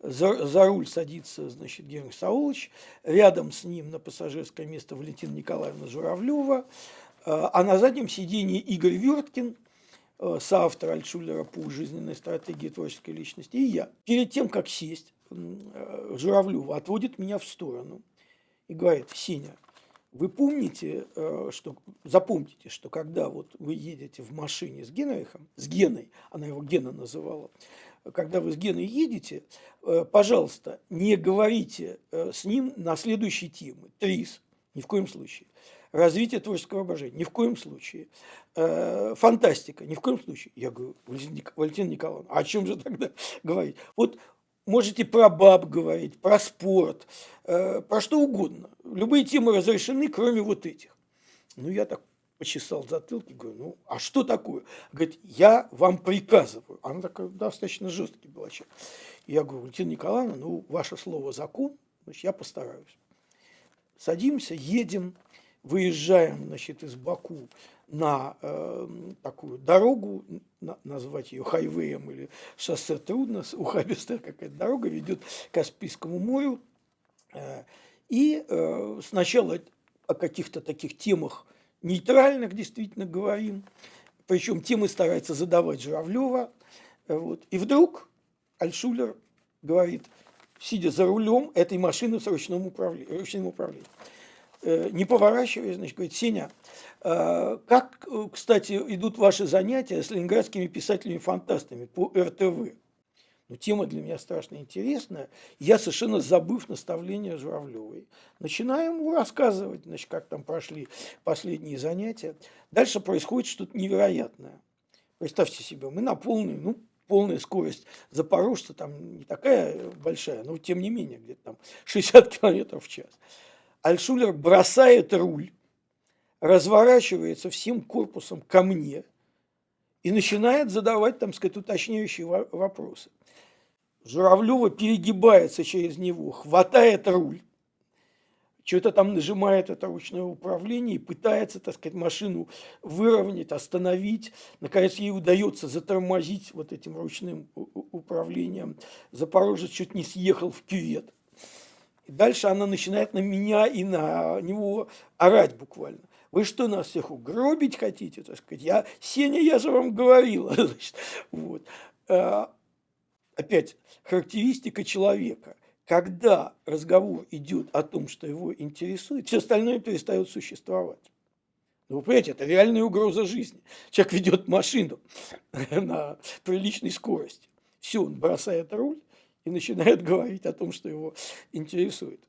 За, за руль садится, значит, Георгий Саулович. Рядом с ним на пассажирское место Валентина Николаевна Журавлева. А на заднем сиденье Игорь Верткин – Э, соавтор Альтшулера по жизненной стратегии творческой личности, и я. Перед тем, как сесть, э, Журавлева отводит меня в сторону и говорит, Сеня, вы помните, что, запомните, что когда вот вы едете в машине с Генрихом, с Геной, она его Гена называла, когда вы с Геной едете, пожалуйста, не говорите с ним на следующие темы. Трис, ни в коем случае развитие творческого воображения. Ни в коем случае. Э, фантастика. Ни в коем случае. Я говорю, Валентина Николаевна, а о чем же тогда говорить? Вот можете про баб говорить, про спорт, э, про что угодно. Любые темы разрешены, кроме вот этих. Ну, я так почесал затылки, говорю, ну, а что такое? Говорит, я вам приказываю. Она такая достаточно жесткий была человек. Я говорю, Валентина Николаевна, ну, ваше слово закон, значит, я постараюсь. Садимся, едем, выезжаем значит, из Баку на э, такую дорогу, на, назвать ее хайвеем или шоссе трудно, ухабистая какая-то дорога ведет к Каспийскому морю. Э, и э, сначала о каких-то таких темах нейтральных действительно говорим, причем темы старается задавать Журавлева. Э, вот. И вдруг Альшулер говорит, сидя за рулем этой машины с ручным управлением, ручным управлением Э, не поворачиваясь, значит, говорит, Сеня, э, как, кстати, идут ваши занятия с ленинградскими писателями-фантастами по РТВ? Ну, тема для меня страшно интересная. Я совершенно забыв наставления Журавлевой. Начинаем ему рассказывать, значит, как там прошли последние занятия. Дальше происходит что-то невероятное. Представьте себе, мы на полной, ну, полная скорость запорожца там не такая большая, но тем не менее, где-то там 60 километров в час. Альшулер бросает руль, разворачивается всем корпусом ко мне и начинает задавать, там сказать, уточняющие вопросы. Журавлева перегибается через него, хватает руль, что-то там нажимает это ручное управление и пытается, так сказать, машину выровнять, остановить. Наконец, ей удается затормозить вот этим ручным управлением. Запорожец чуть не съехал в кювет. И дальше она начинает на меня и на него орать буквально. Вы что, нас всех угробить хотите? Так сказать, я, Сеня, я же вам говорила. Значит, вот. Опять, характеристика человека. Когда разговор идет о том, что его интересует, все остальное перестает существовать. Ну, вы понимаете, это реальная угроза жизни. Человек ведет машину на приличной скорости. Все, он бросает руль, и начинает говорить о том, что его интересует.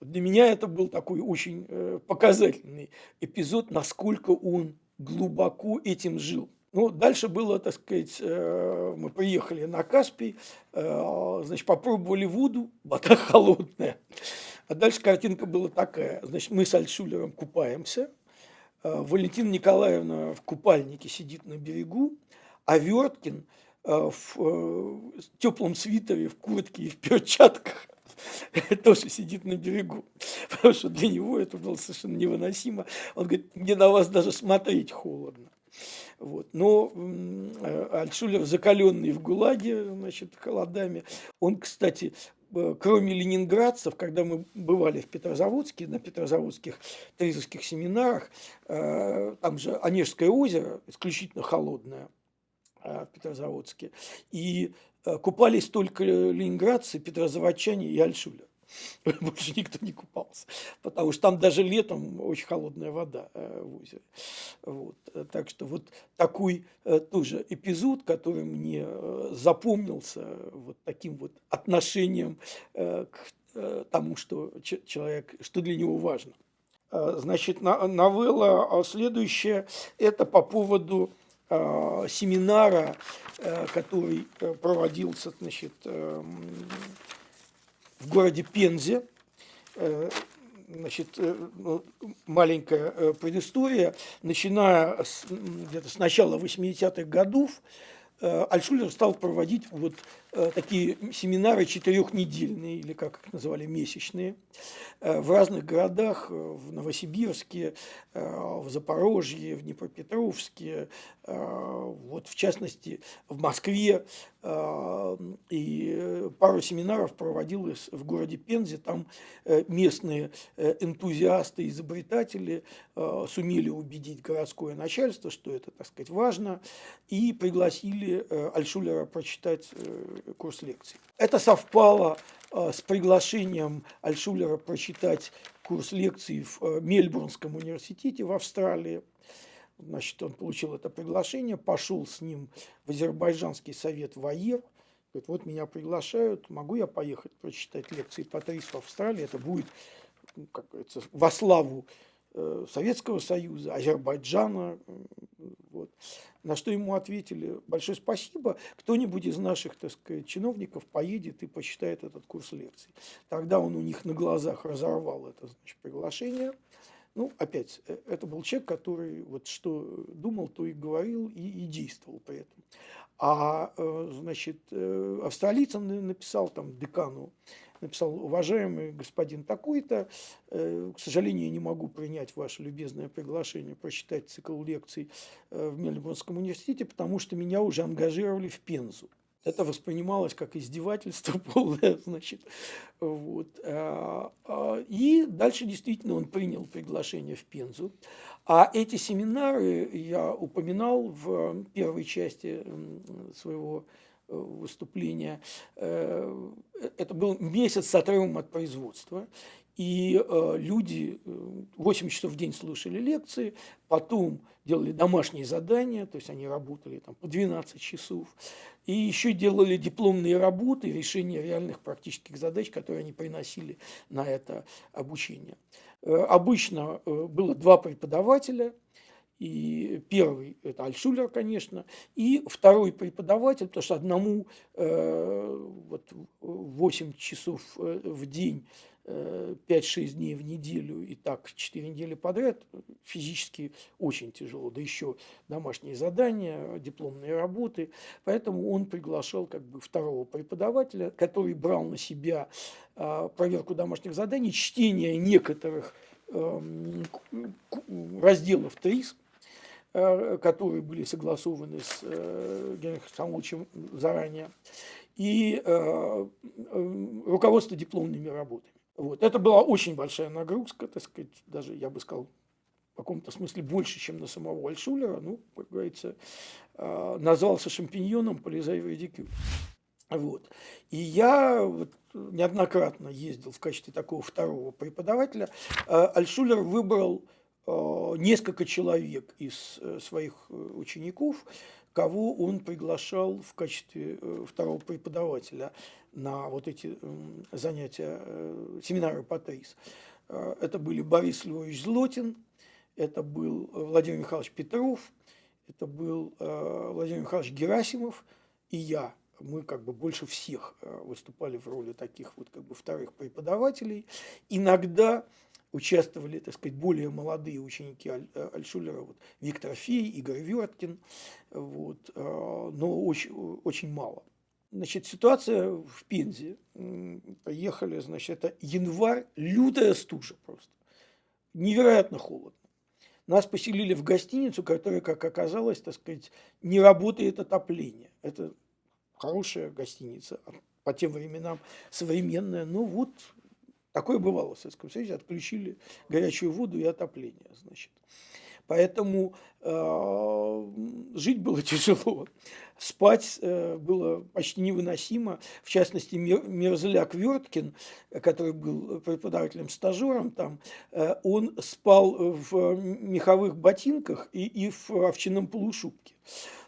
Для меня это был такой очень э, показательный эпизод, насколько он глубоко этим жил. Ну, дальше было, так сказать, э, мы приехали на Каспий, э, значит, попробовали воду, вода холодная. А дальше картинка была такая. Значит, мы с Альшулером купаемся, Валентина Николаевна в купальнике сидит на берегу, а Верткин – Э, в э, теплом свитере, в куртке и в перчатках тоже сидит на берегу, потому что для него это было совершенно невыносимо. Он говорит, мне на вас даже смотреть холодно. Вот. Но э, Альтшулер, закаленный в ГУЛАГе, значит, холодами, он, кстати, кроме ленинградцев, когда мы бывали в Петрозаводске, на Петрозаводских тризовских семинарах, там же Онежское озеро, исключительно холодное, Э, в Петрозаводске. И э, купались только ленинградцы, петрозаводчане и Альшулер. Больше никто не купался, потому что там даже летом очень холодная вода э, в озере. Вот. Так что вот такой тоже эпизод, который мне запомнился вот таким вот отношением к тому, что человек, что для него важно. Значит, новелла следующая, это по поводу Э, семинара, э, который э, проводился значит, в городе Пензе. значит, ну, маленькая предыстория. Начиная с, где-то с начала 80-х годов Альшулер стал проводить вот Э, такие семинары четырехнедельные, или как их называли, месячные, э, в разных городах, э, в Новосибирске, в Запорожье, в Днепропетровске, вот в частности в Москве, и пару семинаров проводилось в городе Пензе, там местные энтузиасты, изобретатели сумели убедить городское начальство, что это, так сказать, важно, и пригласили Альшулера прочитать курс лекций. Это совпало э, с приглашением Альшулера прочитать курс лекций в э, Мельбурнском университете в Австралии. Значит, он получил это приглашение, пошел с ним в Азербайджанский совет ВАЕР. Говорит, вот меня приглашают, могу я поехать прочитать лекции по ТРИС в Австралии. Это будет, ну, как говорится, во славу Советского Союза, Азербайджана. Вот. На что ему ответили, большое спасибо, кто-нибудь из наших, так сказать, чиновников поедет и посчитает этот курс лекций. Тогда он у них на глазах разорвал это значит, приглашение. Ну, опять, э, это был человек, который вот что думал, то и говорил, и, и действовал при этом. А, э, значит, э, австралийцам написал там декану написал, уважаемый господин такой-то, э, к сожалению, я не могу принять ваше любезное приглашение прочитать цикл лекций э, в Мельбурнском университете, потому что меня уже ангажировали в Пензу. Это воспринималось как издевательство полное, значит. Вот. А, а, и дальше действительно он принял приглашение в Пензу. А эти семинары я упоминал в первой части своего выступления. Э, это был месяц с отрывом от производства. И э, люди 8 э, часов в день слушали лекции, потом делали домашние задания, то есть они работали там, по 12 часов, и еще делали дипломные работы, решения реальных практических задач, которые они приносили на это обучение. Обычно было два преподавателя – и первый – это Альшулер, конечно, и второй преподаватель, потому что одному э, вот, 8 часов э, в день, э, 5-6 дней в неделю и так 4 недели подряд физически очень тяжело. Да еще домашние задания, дипломные работы. Поэтому он приглашал как бы второго преподавателя, который брал на себя э, проверку домашних заданий, чтение некоторых эм, разделов ТРИС, которые были согласованы с э, Генрихом Самовичем заранее, и э, руководство дипломными работами. Вот. Это была очень большая нагрузка, так сказать, даже, я бы сказал, в каком-то смысле больше, чем на самого Альшулера. Ну, как говорится, назвался шампиньоном, полезай в редикюль. Вот. И я вот неоднократно ездил в качестве такого второго преподавателя. Альшулер выбрал Э, несколько человек из э, своих э, учеников, кого он приглашал в качестве второго преподавателя на вот эти занятия, семинары по ТРИС. Это были Борис Львович Злотин, это был Владимир Михайлович Петров, это был Владимир Михайлович Герасимов и я. Мы как бы больше всех выступали в роли таких вот как бы вторых преподавателей. Иногда участвовали, так сказать, более молодые ученики Аль, э, Альшулера, вот, Виктор Фей, Игорь Верткин, вот, э, но очень, очень мало. Значит, ситуация в Пензе. Поехали, значит, это январь, лютая стужа просто. Невероятно холодно. Нас поселили в гостиницу, которая, как оказалось, так сказать, не работает отопление. Это хорошая гостиница, по тем временам современная. Ну вот Такое бывало в Советском Союзе, отключили горячую воду и отопление, значит. Поэтому э, жить было тяжело, спать э, было почти невыносимо. В частности, Мерзляк Верткин, который был преподавателем-стажером там, э, он спал в меховых ботинках и, и в овчинном полушубке.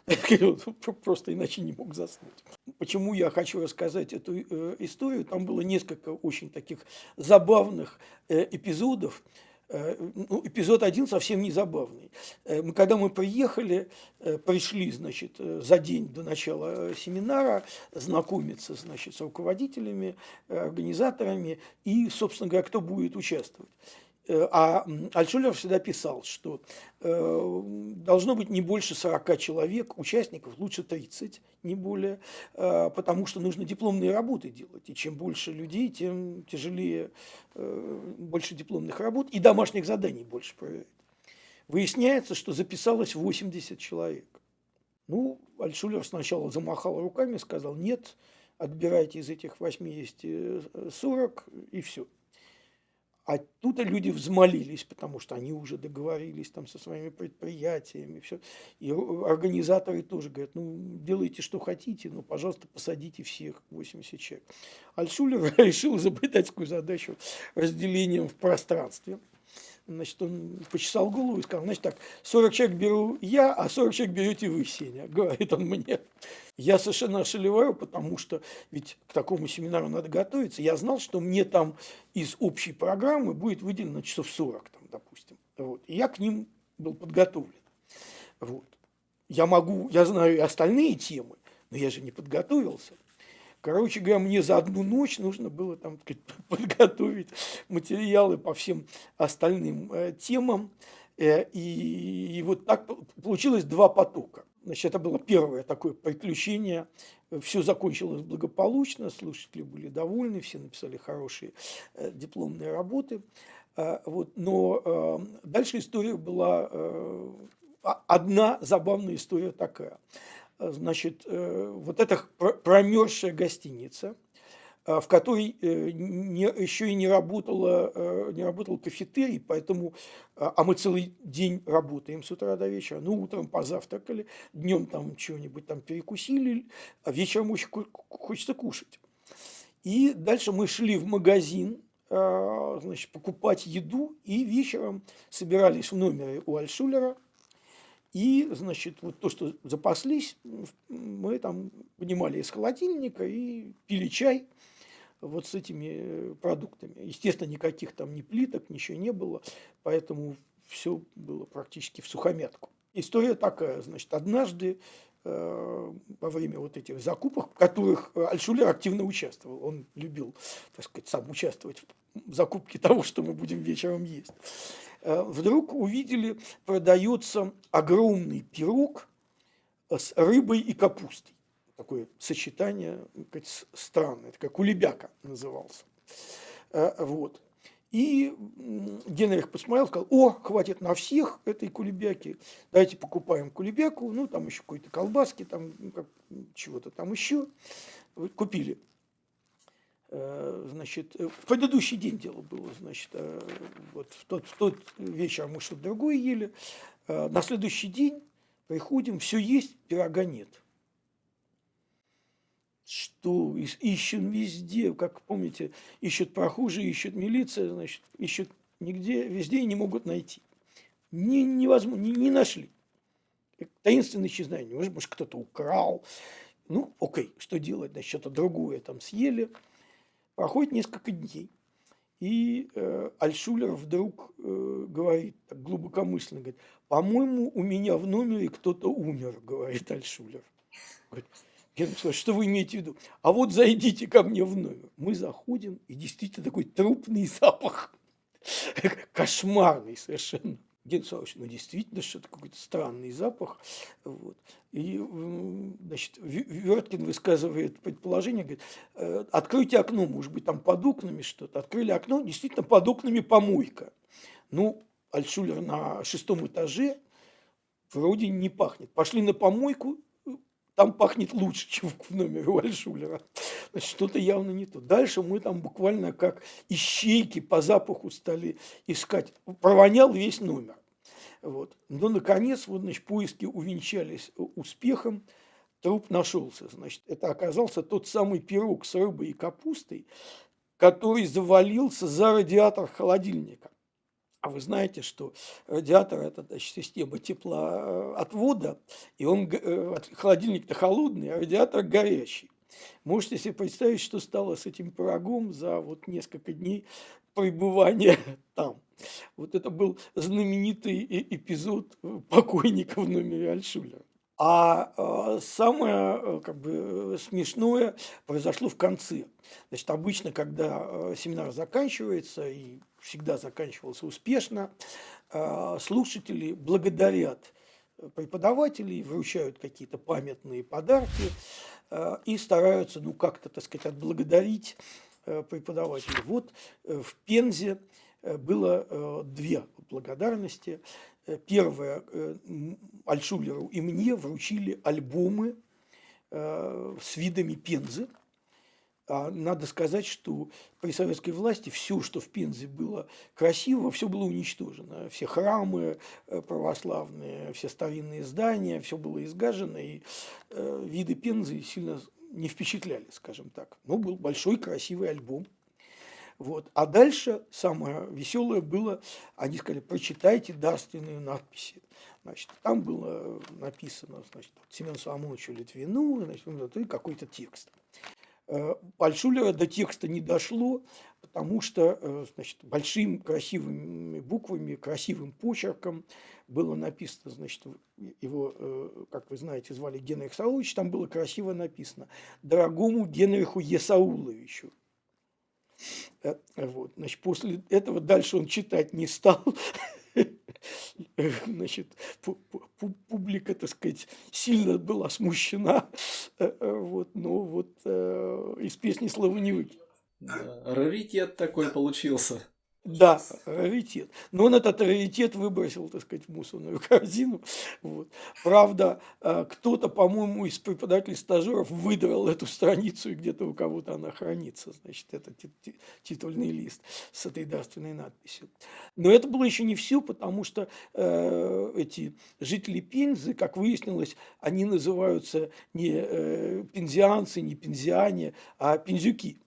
Просто иначе не мог заснуть. Почему я хочу рассказать эту историю? Там было несколько очень таких забавных эпизодов. Э, ну, эпизод один совсем не забавный. Э, мы, когда мы приехали, э, пришли, значит, за день до начала семинара знакомиться, значит, с руководителями, организаторами и, собственно говоря, кто будет участвовать. Э, а Альтшулер всегда писал, что э, должно быть не больше 40 человек, участников лучше 30, не более, э, потому что нужно дипломные работы делать. И чем больше людей, тем тяжелее, больше дипломных работ и домашних заданий больше проверять. Выясняется, что записалось 80 человек. Ну, Альтшулер сначала замахал руками, сказал, нет, отбирайте из этих 80 40 и все. А тут люди взмолились, потому что они уже договорились там со своими предприятиями. Все. И организаторы тоже говорят, ну, делайте, что хотите, но, пожалуйста, посадите всех 80 человек. Альшулер решил изобретательскую задачу разделением в пространстве – Значит, он почесал голову и сказал, значит так, 40 человек беру я, а 40 человек берете вы, Сеня, говорит он мне. Я совершенно ошелеваю, потому что ведь к такому семинару надо готовиться. Я знал, что мне там из общей программы будет выделено часов 40, там, допустим. Вот. И я к ним был подготовлен. Вот. Я могу, я знаю и остальные темы, но я же не подготовился. Короче говоря, мне за одну ночь нужно было там подготовить материалы по всем остальным э, темам. Э, и, и вот так получилось два потока. Значит, это было первое такое приключение. Все закончилось благополучно, слушатели были довольны, все написали хорошие э, дипломные работы. Вот, но дальше история была одна забавная история такая значит, э, вот эта промерзшая гостиница, э, в которой э, не, еще и не работала, не работал кафетерий, поэтому, а мы целый день работаем с утра до вечера, ну, утром позавтракали, днем там чего-нибудь там перекусили, а вечером очень хочется кушать. И дальше мы шли в магазин, значит, покупать еду, и вечером собирались в номере у Альшулера – и, значит, вот то, что запаслись, мы там понимали из холодильника и пили чай вот с этими э, продуктами. Естественно, никаких там ни плиток, ничего не было, поэтому все было практически в сухомятку. История такая, значит, однажды э, во время вот этих закупок, в которых Альшулер активно участвовал, он любил, так сказать, сам участвовать в закупке того, что мы будем вечером есть. Э, вдруг увидели, продается огромный пирог с рыбой и капустой. Такое сочетание странное, это как улебяка назывался. Э, вот. И Генрих посмотрел, сказал, о, хватит на всех этой кулебяки, давайте покупаем кулебяку, ну, там еще какой-то колбаски, там чего-то там еще. Купили Э, значит, э, в предыдущий день дело было, значит, э, вот в тот, в тот вечер мы что-то другое ели, на следующий день приходим, все есть, пирога нет. Что ищем везде, как помните, ищут прохожие, ищут милиция, значит, ищут нигде, везде и не могут найти. Не, невозможно, не, не нашли. Таинственное исчезновение. Может, может кто-то украл. Ну, окей, что делать? Значит, что-то другое там съели – Проходит несколько дней, и э, Альшулер вдруг э, говорит, так глубокомысленно, говорит, по-моему, у меня в номере кто-то умер, говорит Альшулер. Говорит, что вы имеете в виду? А вот зайдите ко мне в номер. Мы заходим, и действительно такой трупный запах, кошмарный совершенно. Геннадий Славович, ну действительно что-то какой-то странный запах. Вот. И, значит, Верткин высказывает предположение, говорит, «Э, откройте окно, может быть, там под окнами что-то. Открыли окно, действительно, под окнами помойка. Ну, Альшулер на шестом этаже вроде не пахнет. Пошли на помойку, там пахнет лучше, чем в номере у Альшулера. Значит, что-то явно не то. Дальше мы там буквально как ищейки по запаху стали искать. Провонял весь номер. Вот. Но, наконец, вот, значит, поиски увенчались успехом. Труп нашелся. Значит, это оказался тот самый пирог с рыбой и капустой, который завалился за радиатор холодильника. А вы знаете, что радиатор – это значит, система теплоотвода, и он, э, холодильник-то холодный, а радиатор горячий. Можете себе представить, что стало с этим пирогом за вот несколько дней пребывания там. Вот это был знаменитый эпизод покойника в номере Альшулера. А э, самое э, как бы смешное произошло в конце. Значит, обычно, когда э, семинар заканчивается, и всегда заканчивался успешно, э, слушатели благодарят преподавателей, вручают какие-то памятные подарки э, и стараются, ну, как-то, так сказать, отблагодарить э, преподавателей. Вот э, в Пензе э, было э, две благодарности. Э, первое, э, Альшулеру и мне вручили альбомы э, с видами Пензы. А надо сказать, что при советской власти все, что в Пензе было красиво, все было уничтожено. Все храмы православные, все старинные здания, все было изгажено, и виды Пензы сильно не впечатляли, скажем так. Но был большой красивый альбом – вот. А дальше самое веселое было, они сказали, прочитайте дарственные надписи. Значит, там было написано, значит, Семену Соломоновичу Литвину, значит, и какой-то текст. Альшулера э, до текста не дошло, потому что э, значит, большими красивыми буквами, красивым почерком было написано, значит, его, э, как вы знаете, звали Генрих Саулович, там было красиво написано «Дорогому Генриху Есауловичу». Э, вот. Значит, после этого дальше он читать не стал. Значит, публика, так сказать, сильно была смущена. Э, э, вот, но вот из песни слова не выкинул. Да, раритет такой получился. Да, раритет. Но он этот раритет выбросил, так сказать, в мусорную корзину. Вот. Правда, э, кто-то, по-моему, из преподавателей стажеров выдрал эту страницу, и где-то у кого-то она хранится. Значит, это титульный лист с этой дарственной надписью. Но это было еще не все, потому что э, эти жители Пензы, как выяснилось, они называются не э, пензианцы, не пензиане, а пензюки.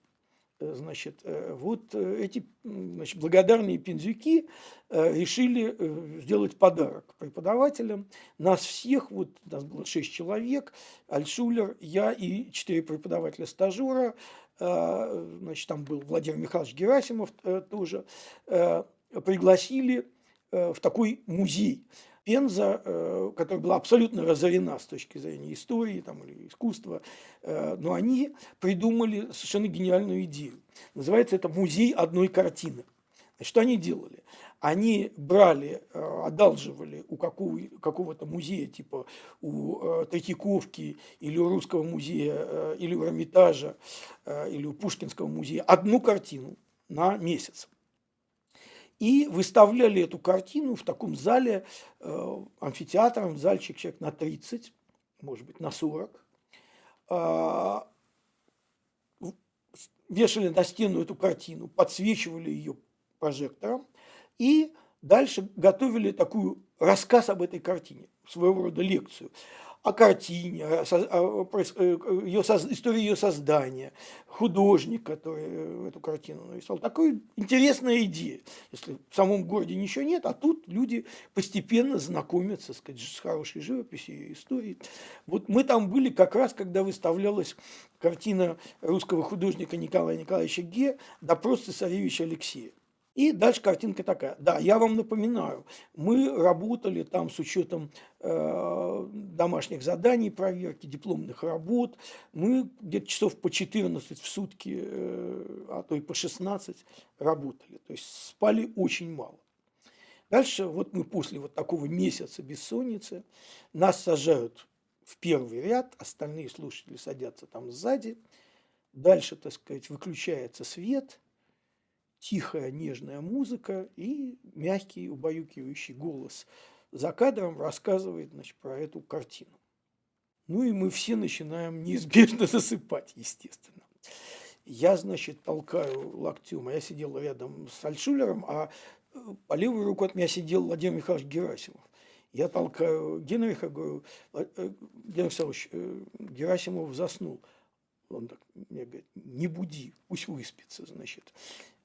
Э, значит, э, вот э, эти значит, благодарные пензюки решили сделать подарок преподавателям. Нас всех, вот нас было шесть человек, Альшулер, я и четыре преподавателя-стажера, значит, там был Владимир Михайлович Герасимов тоже, пригласили в такой музей. Пенза, э, которая была абсолютно разорена с точки зрения истории там, или искусства, э, но они придумали совершенно гениальную идею. Называется это «Музей одной картины». Что они делали? Они брали, э, одалживали у какого, какого-то музея, типа у Третьяковки или у Русского музея, или у Эрмитажа, или у Пушкинского музея одну картину на месяц и выставляли эту картину в таком зале, э, амфитеатром, зальчик человек на 30, может быть, на 40. Э, вешали на стену эту картину, подсвечивали ее прожектором и дальше готовили такую рассказ об этой картине, своего рода лекцию о картине, о, э, ее, истории ее создания, художник, который э, эту картину нарисовал. Такая интересная идея. Если в самом городе ничего нет, а тут люди постепенно знакомятся сказать, с хорошей живописью и историей. Вот мы там были как раз, когда выставлялась картина русского художника Николая Николаевича Ге «Допрос цесаревича Алексея». И дальше картинка такая. Да, я вам напоминаю, мы работали там с учетом э, домашних заданий, проверки дипломных работ. Мы где-то часов по 14 в сутки, э, а то и по 16 работали. То есть спали очень мало. Дальше вот мы после вот такого месяца бессонницы нас сажают в первый ряд, остальные слушатели садятся там сзади. Дальше, так сказать, выключается свет – тихая, нежная музыка и мягкий, убаюкивающий голос за кадром рассказывает значит, про эту картину. Ну и мы все начинаем неизбежно засыпать, естественно. Я, значит, толкаю локтем, а я сидел рядом с Альшулером, а э, по левую руку от меня сидел Владимир Михайлович Герасимов. Я толкаю Генриха, говорю, «Э, Генрих Михайлович, э, Герасимов заснул. Он так мне говорит, не буди, пусть выспится, значит.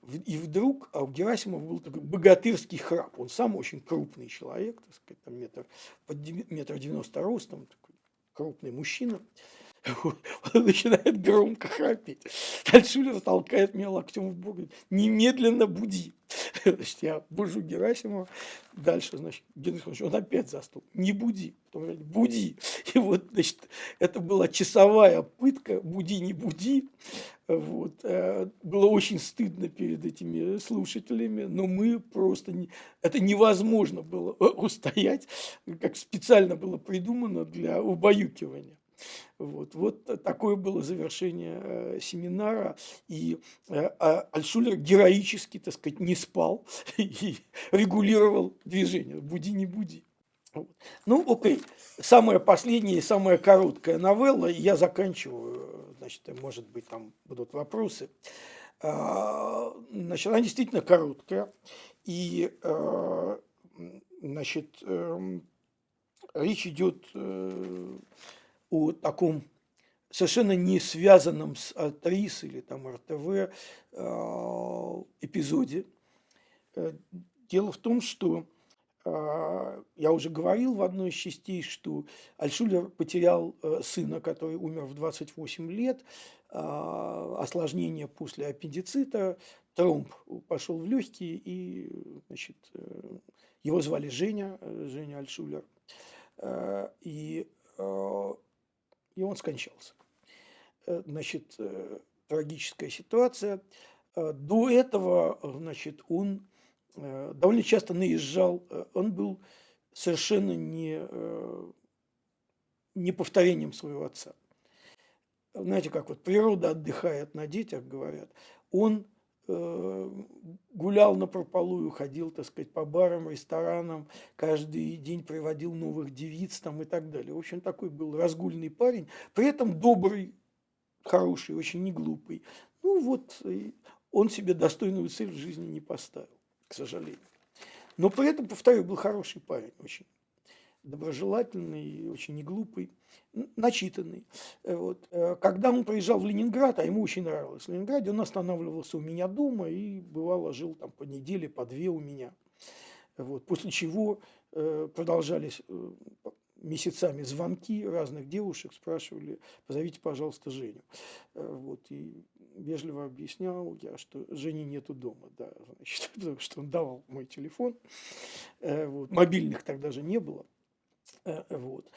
И вдруг а у Герасимова был такой богатырский храп. Он сам очень крупный человек, так сказать, там метр, под метр девяносто ростом, такой крупный мужчина. Он начинает громко храпеть. Альшулер толкает меня локтем в бок. Немедленно буди. Значит, я бужу Герасимова. Дальше, значит, Генрих он опять застыл. Не буди. Потом говорит, буди. И вот, значит, это была часовая пытка. Буди, не буди. Вот. Э, было очень стыдно перед этими слушателями, но мы просто... Не... Это невозможно было устоять, как специально было придумано для убаюкивания. Вот, вот такое было завершение э, семинара, и э, а Альшулер героически, так сказать, не спал и регулировал движение. Буди, не буди. Ну, окей. Самая последняя и самая короткая новелла, я заканчиваю, значит, может быть, там будут вопросы. А, значит, она действительно короткая, и, э, значит, эм, речь идет о таком совершенно не связанном с Атрис или там РТВ а, эпизоде. Э, дело в том, что а, я уже говорил в одной из частей, что Альшулер потерял э, сына, который умер в 28 лет, осложнение после аппендицита, тромб пошел в легкие, и значит, э, его звали Женя, Женя Альшулер. И и он скончался. Э, значит, э, трагическая ситуация. Э, до этого, значит, он довольно часто наезжал, он был совершенно не, не повторением своего отца. Знаете, как вот природа отдыхает на детях, говорят. Он гулял на прополую, ходил, так сказать, по барам, ресторанам, каждый день приводил новых девиц там и так далее. В общем, такой был разгульный парень, при этом добрый, хороший, очень неглупый. Ну вот, он себе достойную цель в жизни не поставил, к сожалению. Но при этом, повторю, был хороший парень, очень доброжелательный, очень неглупый начитанный. Э, вот. Э, когда он приезжал в Ленинград, а ему очень нравилось в Ленинграде, он останавливался у меня дома и бывало жил там по неделе, по две у меня. Вот. После чего э, продолжались месяцами звонки разных девушек, спрашивали, позовите, пожалуйста, Женю. Вот, и вежливо объяснял я, что Жени нету дома, да, значит, потому что он давал мой телефон. Вот. Мобильных тогда же не было. Вот.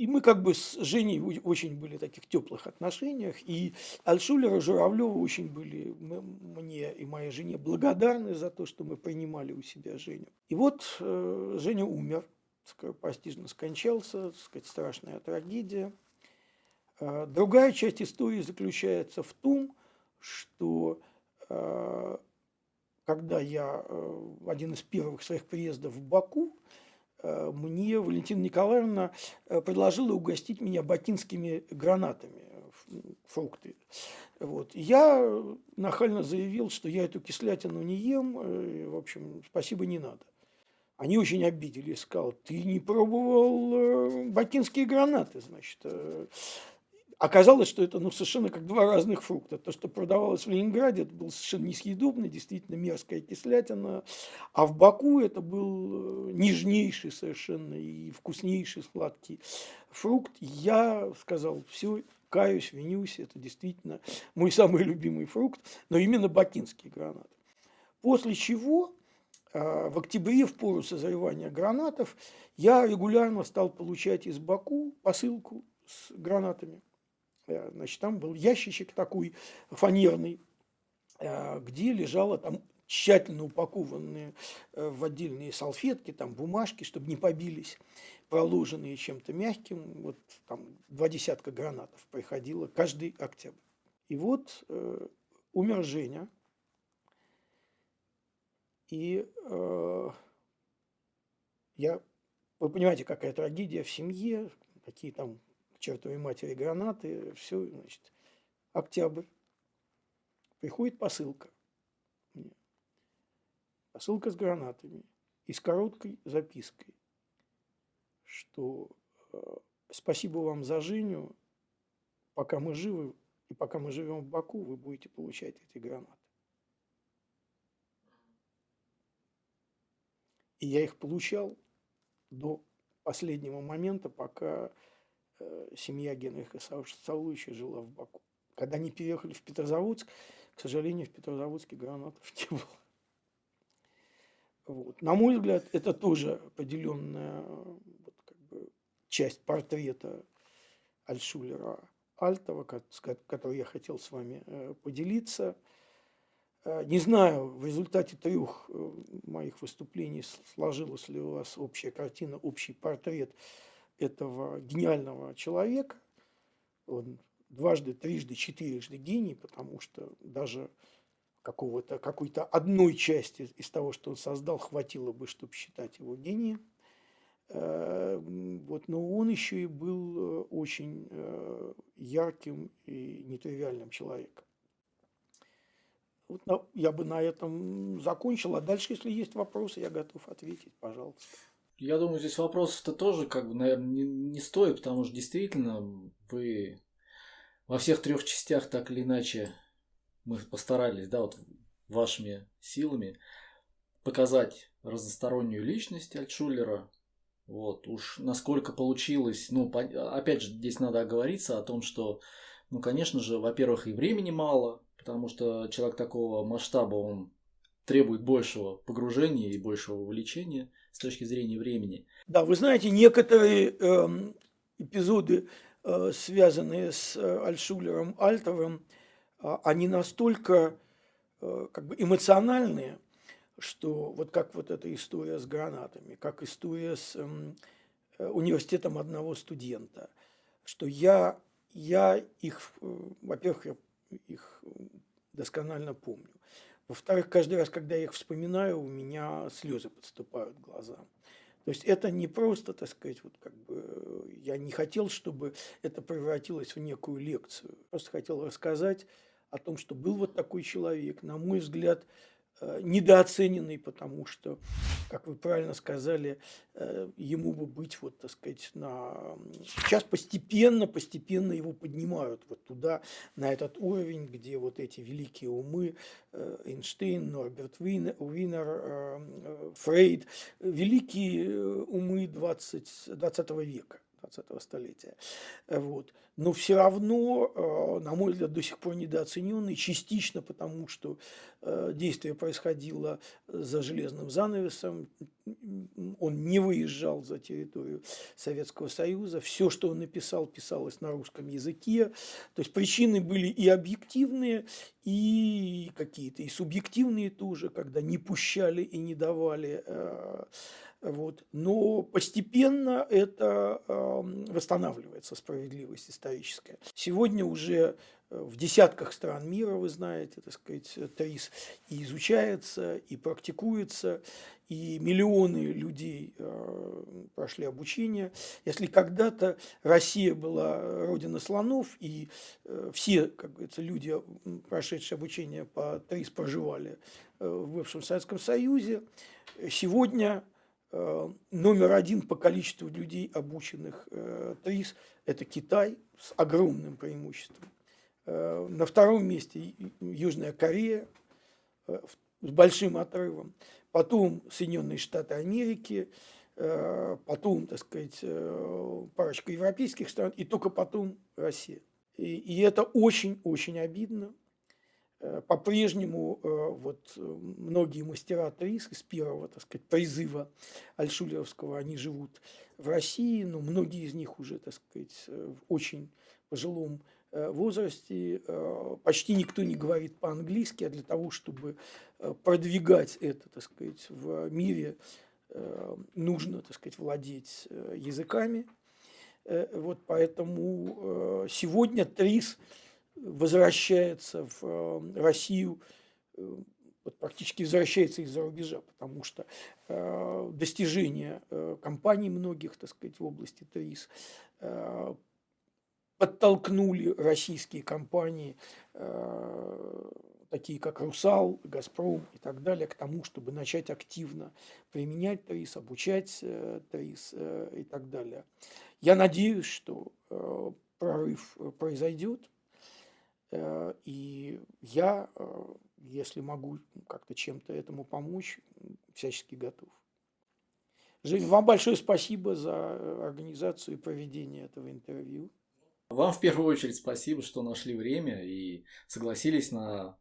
И мы как бы с Женей очень были в таких теплых отношениях. И Альшулер и Журавлева очень были мне и моей жене благодарны за то, что мы принимали у себя Женю. И вот э, Женя умер, скоропостижно скончался, так сказать, страшная трагедия. А другая часть истории заключается в том, что э, когда я э, один из первых своих приездов в Баку, Э, мне Валентина Николаевна э, предложила угостить меня бакинскими гранатами, фрукты. Вот. Я нахально заявил, что я эту кислятину не ем, э, в общем, спасибо, не надо. Они очень обиделись, сказал, ты не пробовал бакинские гранаты, значит. Оказалось, что это ну, совершенно как два разных фрукта. То, что продавалось в Ленинграде, это было совершенно несъедобно, действительно мерзкая кислятина. А в Баку это был э, нежнейший совершенно и вкуснейший сладкий фрукт. Я сказал, все, каюсь, винюсь, это действительно мой самый любимый фрукт, но именно бакинский гранат. После чего э, в октябре, в пору созревания гранатов, я регулярно стал получать из Баку посылку с гранатами. Э, значит, там был ящичек такой фанерный, э, где лежало там тщательно упакованные э, в отдельные салфетки, там бумажки, чтобы не побились, проложенные чем-то мягким. Вот там два десятка гранатов приходило каждый октябрь. И вот э, умер Женя, и э, я, вы понимаете, какая трагедия в семье, какие там чертовой матери гранаты, все, значит, октябрь. Приходит посылка. Посылка с гранатами и с короткой запиской, что э, спасибо вам за Женю, пока мы живы и пока мы живем в Баку, вы будете получать эти гранаты. И я их получал до последнего момента, пока семья Генриха Сауловича жила в Баку. Когда они переехали в Петрозаводск, к сожалению, в Петрозаводске гранатов не было. Вот. На мой взгляд, это тоже определенная вот, как бы, часть портрета Альшулера Альтова, с которой я хотел с вами э, поделиться. Э, не знаю, в результате трех э, моих выступлений сложилась ли у вас общая картина, общий портрет этого гениального человека. Он дважды, трижды, четырежды гений, потому что даже какого-то, какой-то одной части из того, что он создал, хватило бы, чтобы считать его гением. Э, вот, но он еще и был э, очень э, ярким и нетривиальным человеком. Вот я бы на этом закончил, а дальше, если есть вопросы, я готов ответить, пожалуйста. Я думаю, здесь вопросов-то тоже, как бы, наверное, не, не стоит, потому что действительно вы во всех трех частях так или иначе мы постарались, да, вот вашими силами показать разностороннюю личность Альтшулера. Вот, уж насколько получилось, ну, опять же, здесь надо оговориться о том, что, ну, конечно же, во-первых, и времени мало, потому что человек такого масштаба, он требует большего погружения и большего увлечения с точки зрения времени. Да, вы знаете, некоторые э, эпизоды, э, связанные с э, Альшулером Альтовым, а, они настолько э, как бы эмоциональные, что вот как вот эта история с гранатами, как история с эм, э, университетом одного студента, что я, я их, э, во-первых, я их досконально помню. Во-вторых, каждый раз, когда я их вспоминаю, у меня слезы подступают к глазам. То есть это не просто, так сказать, вот как бы я не хотел, чтобы это превратилось в некую лекцию. Просто хотел рассказать о том, что был вот такой человек, на мой взгляд, э, недооцененный, потому что, как вы правильно сказали, э, ему бы быть, вот, так сказать, на... Сейчас постепенно, постепенно его поднимают вот туда, на этот уровень, где вот эти великие умы, э, Эйнштейн, Норберт Винер, Фрейд, великие умы 20, 20 века. 20 столетия. Вот. Но все равно, э, на мой взгляд, до сих пор недооцененный, частично потому, что э, действие происходило за железным занавесом, он не выезжал за территорию Советского Союза, все, что он написал, писалось на русском языке, то есть причины были и объективные, и какие-то, и субъективные тоже, когда не пущали и не давали э, вот. Но постепенно это э, восстанавливается, справедливость историческая. Сегодня уже э, в десятках стран мира, вы знаете, так сказать, ТРИС и изучается, и практикуется, и миллионы людей э, прошли обучение. Если когда-то Россия была родина слонов, и э, все, как говорится, люди, прошедшие обучение по ТРИС, проживали в бывшем Советском Союзе, сегодня номер один по количеству людей, обученных э, ТРИС, это Китай с огромным преимуществом. Э, на втором месте Южная Корея с большим отрывом. Потом Соединенные Штаты Америки, потом, так сказать, парочка европейских стран, и только потом Россия. И, и это очень-очень обидно, Э, по-прежнему э, вот э, многие мастера ТРИС из первого, так сказать, призыва Альшулеровского, они живут в России, но многие из них уже, так сказать, в очень пожилом возрасте. Почти никто не говорит по-английски, а для того, чтобы продвигать это, так сказать, в мире, нужно, так сказать, владеть языками. Вот поэтому сегодня ТРИС – возвращается в э, Россию, э, практически возвращается из-за рубежа, потому что э, достижения компаний многих, так сказать, в области ТРИС подтолкнули российские компании, такие как «Русал», «Газпром» и так далее, к тому, чтобы начать активно применять ТРИС, обучать ТРИС и так далее. Я надеюсь, что прорыв произойдет, и я, э, если могу как-то чем-то этому помочь, всячески готов. Жень, вам большое спасибо за организацию и проведение этого интервью. Вам в первую очередь спасибо, что нашли время и согласились на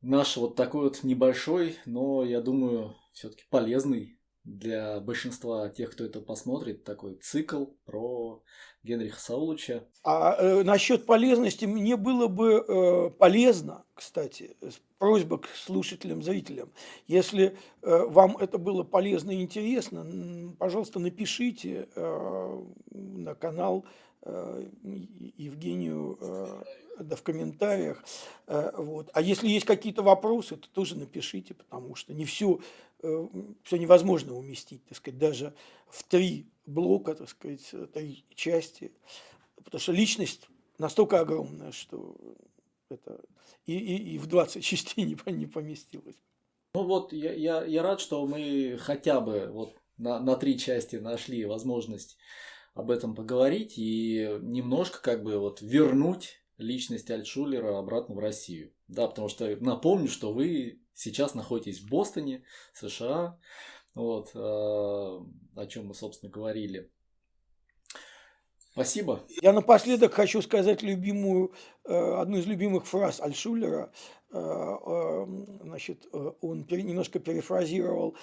наш вот такой вот небольшой, но, я думаю, все-таки полезный для большинства тех, кто это посмотрит, такой цикл про Генриха Саулыча. А э, насчет полезности мне было бы э, полезно, кстати, просьба к слушателям, зрителям, если э, вам это было полезно и интересно, пожалуйста, напишите э, на канал э, Евгению э, да, в комментариях. Э, вот. А если есть какие-то вопросы, то тоже напишите, потому что не все, все невозможно уместить, так сказать, даже в три блока, так сказать, три части. Потому что личность настолько огромная, что это и, и, и в 20 частей не, не поместилось. Ну вот, я, я, я рад, что мы хотя бы вот на, на три части нашли возможность об этом поговорить и немножко как бы вот вернуть личность Альтшулера обратно в Россию. Да, потому что напомню, что вы сейчас находитесь в Бостоне, США, вот, э, о чем мы, собственно, говорили. Спасибо. Я напоследок хочу сказать любимую, э, одну из любимых фраз Альшулера. Э, значит, он немножко перефразировал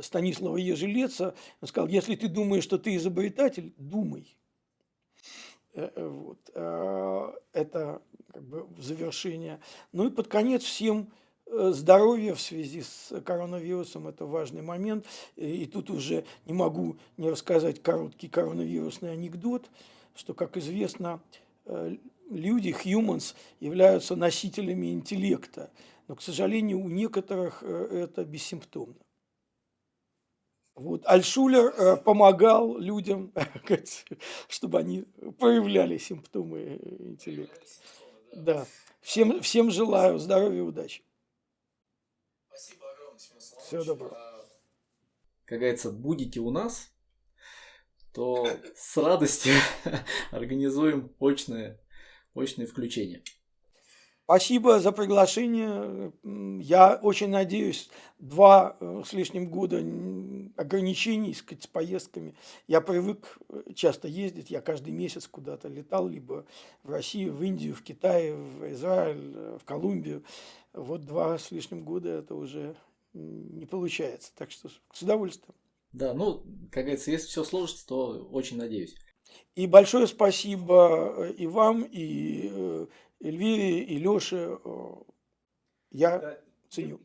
Станислава Ежелеца. Он сказал, если ты думаешь, что ты изобретатель, думай. Вот. Это как бы завершение. Ну и под конец всем здоровья в связи с коронавирусом – это важный момент. И тут уже не могу не рассказать короткий коронавирусный анекдот, что, как известно, люди, humans, являются носителями интеллекта. Но, к сожалению, у некоторых это бессимптомно. Вот. Альшулер э, помогал людям, чтобы они проявляли симптомы интеллекта. Да. Всем, всем желаю здоровья и удачи. Всего доброго. Как говорится, будете у нас, то с радостью организуем очное, очное включение. Спасибо за приглашение. Я очень надеюсь, два э, с лишним года ограничений сказать, с поездками. Я привык э, часто ездить, я каждый месяц куда-то летал, либо в Россию, в Индию, в Китай, в Израиль, э, в Колумбию. Вот два с лишним года это уже не получается. Так что с удовольствием. Да, ну, как говорится, если все сложится, то очень надеюсь. И большое спасибо и вам, и Эльвире и Леше э, я ценю.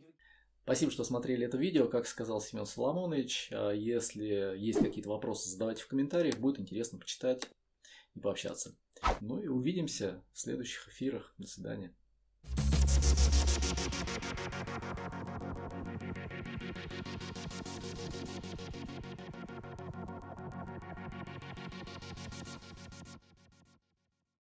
Спасибо, что смотрели это видео. Как сказал Семен Соломонович, если есть какие-то вопросы, задавайте в комментариях. Будет интересно почитать и пообщаться. Ну и увидимся в следующих эфирах. До свидания.